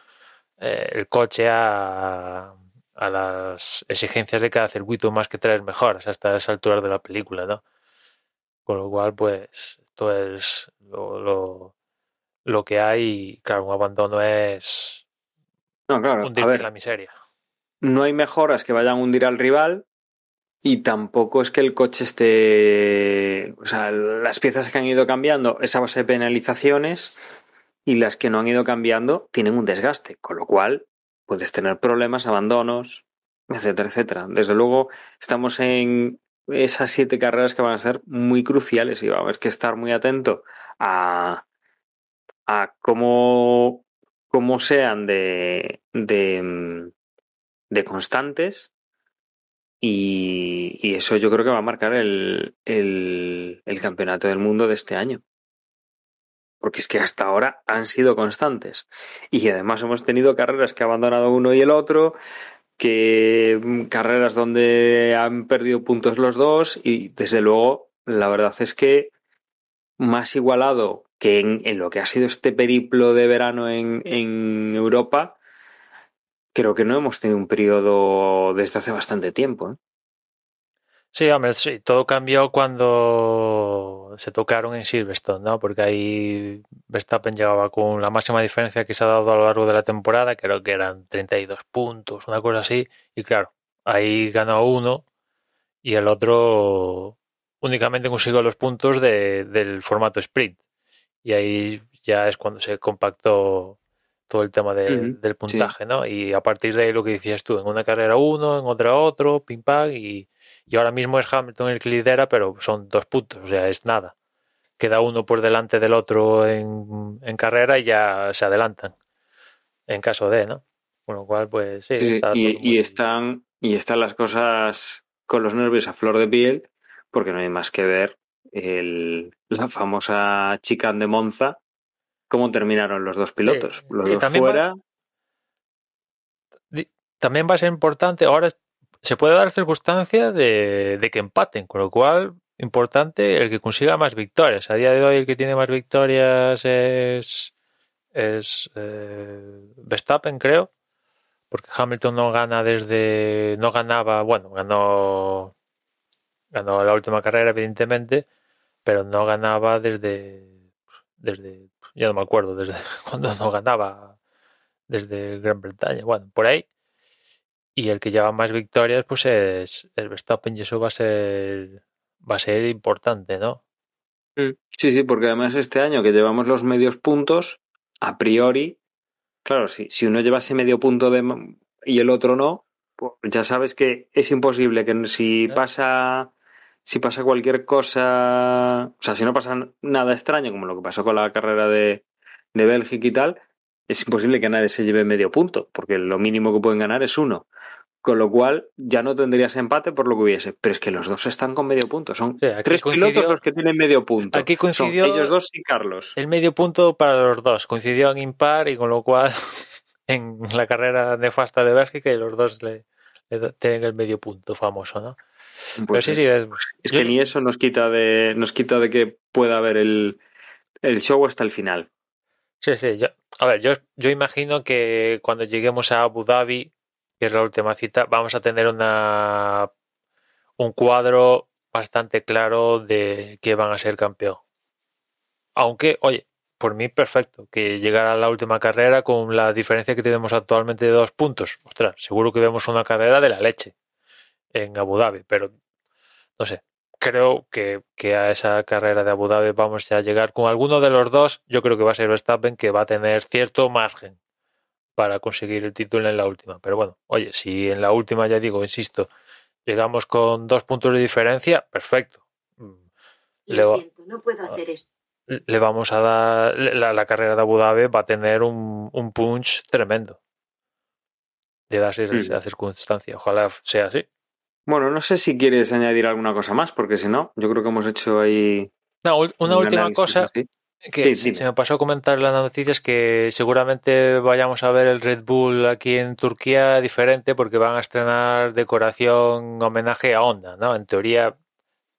eh, el coche a, a, las exigencias de cada circuito más que traer mejoras hasta esa altura de la película, ¿no? Con lo cual, pues, esto es lo, lo, lo que hay y, claro, un abandono es No, claro, a hundirte en la miseria. no hay mejoras que vayan a hundir al rival y tampoco es que el coche esté. O sea, las piezas que han ido cambiando es a base de penalizaciones y las que no han ido cambiando tienen un desgaste, con lo cual puedes tener problemas, abandonos, etcétera, etcétera. Desde luego, estamos en esas siete carreras que van a ser muy cruciales y va a haber que estar muy atento a, a cómo, cómo sean de, de constantes y, eso yo creo que va a marcar el, el, campeonato del mundo de este año. Porque es que hasta ahora han sido constantes. Y además hemos tenido carreras que ha abandonado uno y el otro, que carreras donde han perdido puntos los dos y desde luego la verdad es que más igualado que en, en lo que ha sido este periplo de verano en, en Europa, creo que no hemos tenido un periodo desde hace bastante tiempo. ¿eh? Sí, hombre, sí, todo cambió cuando se tocaron en Silverstone, ¿no? Porque ahí Verstappen llegaba con la máxima diferencia que se ha dado a lo largo de la temporada, creo que eran 32 puntos, una cosa así, y claro, ahí ganó uno y el otro únicamente consiguió los puntos de, del formato sprint. Y ahí ya es cuando se compactó todo el tema de, uh -huh. del puntaje, sí. ¿no? Y a partir de ahí lo que decías tú, en una carrera uno, en otra otro, ping pong, y, y, ahora mismo es Hamilton el que lidera, pero son dos puntos, o sea, es nada. Queda uno por delante del otro en, en carrera y ya se adelantan, en caso de, ¿no? Con lo cual, pues sí. sí está y, muy... y, están, y están las cosas con los nervios a flor de piel, porque no hay más que ver el, la famosa chicane de Monza, cómo terminaron los dos pilotos. Sí, los dos fuera. Va, también va a ser importante, ahora se puede dar circunstancia de, de, que empaten, con lo cual, importante el que consiga más victorias. A día de hoy el que tiene más victorias es, es eh, Verstappen, creo, porque Hamilton no gana desde, no ganaba, bueno, ganó, ganó la última carrera, evidentemente, pero no ganaba desde, desde ya no me acuerdo desde cuando no ganaba desde Gran Bretaña, bueno, por ahí. Y el que lleva más victorias, pues es el Verstappen y eso va a ser va a ser importante, ¿no? Sí, sí, porque además este año que llevamos los medios puntos, a priori, claro, si, si uno llevase medio punto de y el otro no, pues ya sabes que es imposible que si pasa si pasa cualquier cosa, o sea, si no pasa nada extraño, como lo que pasó con la carrera de, de Bélgica y tal, es imposible que nadie se lleve medio punto, porque lo mínimo que pueden ganar es uno. Con lo cual ya no tendrías empate por lo que hubiese. Pero es que los dos están con medio punto. Son tres pilotos los que tienen medio punto. Aquí coincidió- Son ellos dos y Carlos. El medio punto para los dos coincidió en impar y con lo cual en la carrera nefasta de Bélgica y los dos le, le tienen el medio punto famoso, ¿no? Pues sí, sí. sí, es, Es yo- que ni eso nos quita de, nos quita de que pueda haber el, el show hasta el final. Sí, sí. Yo, a ver, yo, yo imagino que cuando lleguemos a Abu Dhabi, que es la última cita, vamos a tener una un cuadro bastante claro de que van a ser campeón. Aunque, oye, por mí perfecto. Que llegara a la última carrera con la diferencia que tenemos actualmente de dos puntos. Ostras, seguro que vemos una carrera de la leche en Abu Dhabi, pero no sé. Creo que, que a esa carrera de Abu Dhabi vamos a llegar con alguno de los dos. Yo creo que va a ser Verstappen que va a tener cierto margen para conseguir el título en la última. Pero bueno, oye, si en la última, ya digo, insisto, llegamos con dos puntos de diferencia, perfecto. Le, siento, no puedo hacer esto. Le vamos a dar. La, la, carrera de Abu Dhabi va a tener un, un punch tremendo. De darse Mm. esa circunstancia. Ojalá sea así. Bueno, no sé si quieres añadir alguna cosa más, porque si no, yo creo que hemos hecho ahí. No, una un última cosa así. que Sí, se me pasó a comentar en las noticias que seguramente vayamos a ver el Red Bull aquí en Turquía diferente porque van a estrenar decoración homenaje a Honda, ¿no? En teoría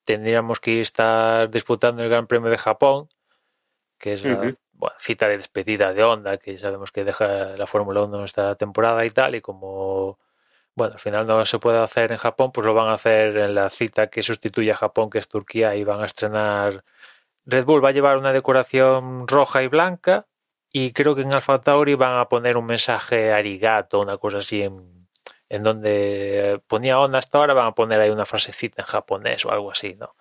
tendríamos que estar disputando el Gran Premio de Japón, que es la bueno, cita de despedida de Honda, que sabemos que deja la Fórmula 1 esta temporada y tal, y como bueno, al final no se puede hacer en Japón, pues lo van a hacer en la cita que sustituye a Japón, que es Turquía, y van a estrenar Red Bull va a llevar una decoración roja y blanca y creo que en Alpha Tauri van a poner un mensaje arigato, una cosa así en, donde ponía Honda hasta ahora, van a poner ahí una frasecita en japonés o algo así, ¿no?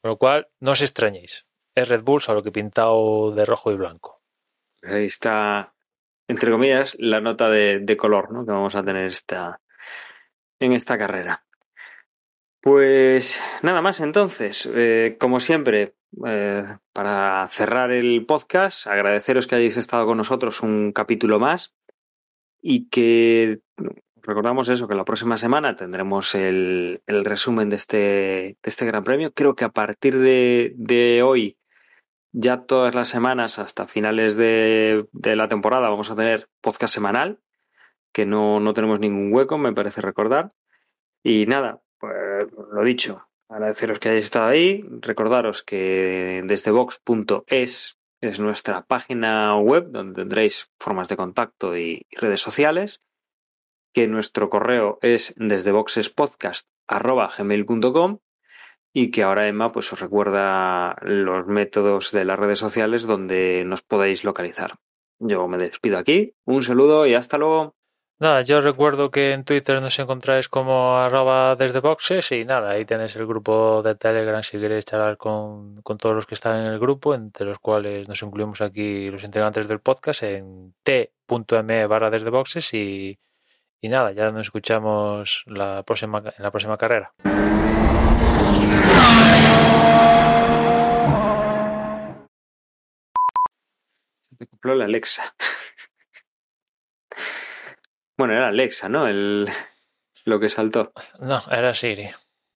Con lo cual, no os extrañéis. Es Red Bull, solo que pintado de rojo y blanco. Ahí está, entre comillas, la nota de color ¿no? que vamos a tener esta, en esta carrera. Pues nada más entonces, Eh, como siempre, eh, para cerrar el podcast, agradeceros que hayáis estado con nosotros un capítulo más y que recordamos eso, que la próxima semana tendremos el, resumen de este, de este Gran Premio. Creo que a partir de, de hoy ya todas las semanas hasta finales de, de la temporada vamos a tener podcast semanal, que no, no tenemos ningún hueco, me parece recordar. Y nada, pues lo dicho, agradeceros que hayáis estado ahí, recordaros que desde vox.es es nuestra página web donde tendréis formas de contacto y, redes sociales, que nuestro correo es desde boxespodcast.gmail.com y que ahora Emma pues os recuerda los métodos de las redes sociales donde nos podéis localizar. Yo me despido aquí, un saludo y hasta luego. Nada, yo recuerdo que en Twitter nos encontráis como arroba desde boxes y nada, ahí tenéis el grupo de Telegram si queréis charlar con, con todos los que están en el grupo, entre los cuales nos incluimos aquí los integrantes del podcast en t.me barra desde boxes y, y nada, ya nos escuchamos la próxima, en la próxima carrera. Se te acopló la Alexa. Bueno, era Alexa, ¿no? El, lo que saltó. No, era Siri.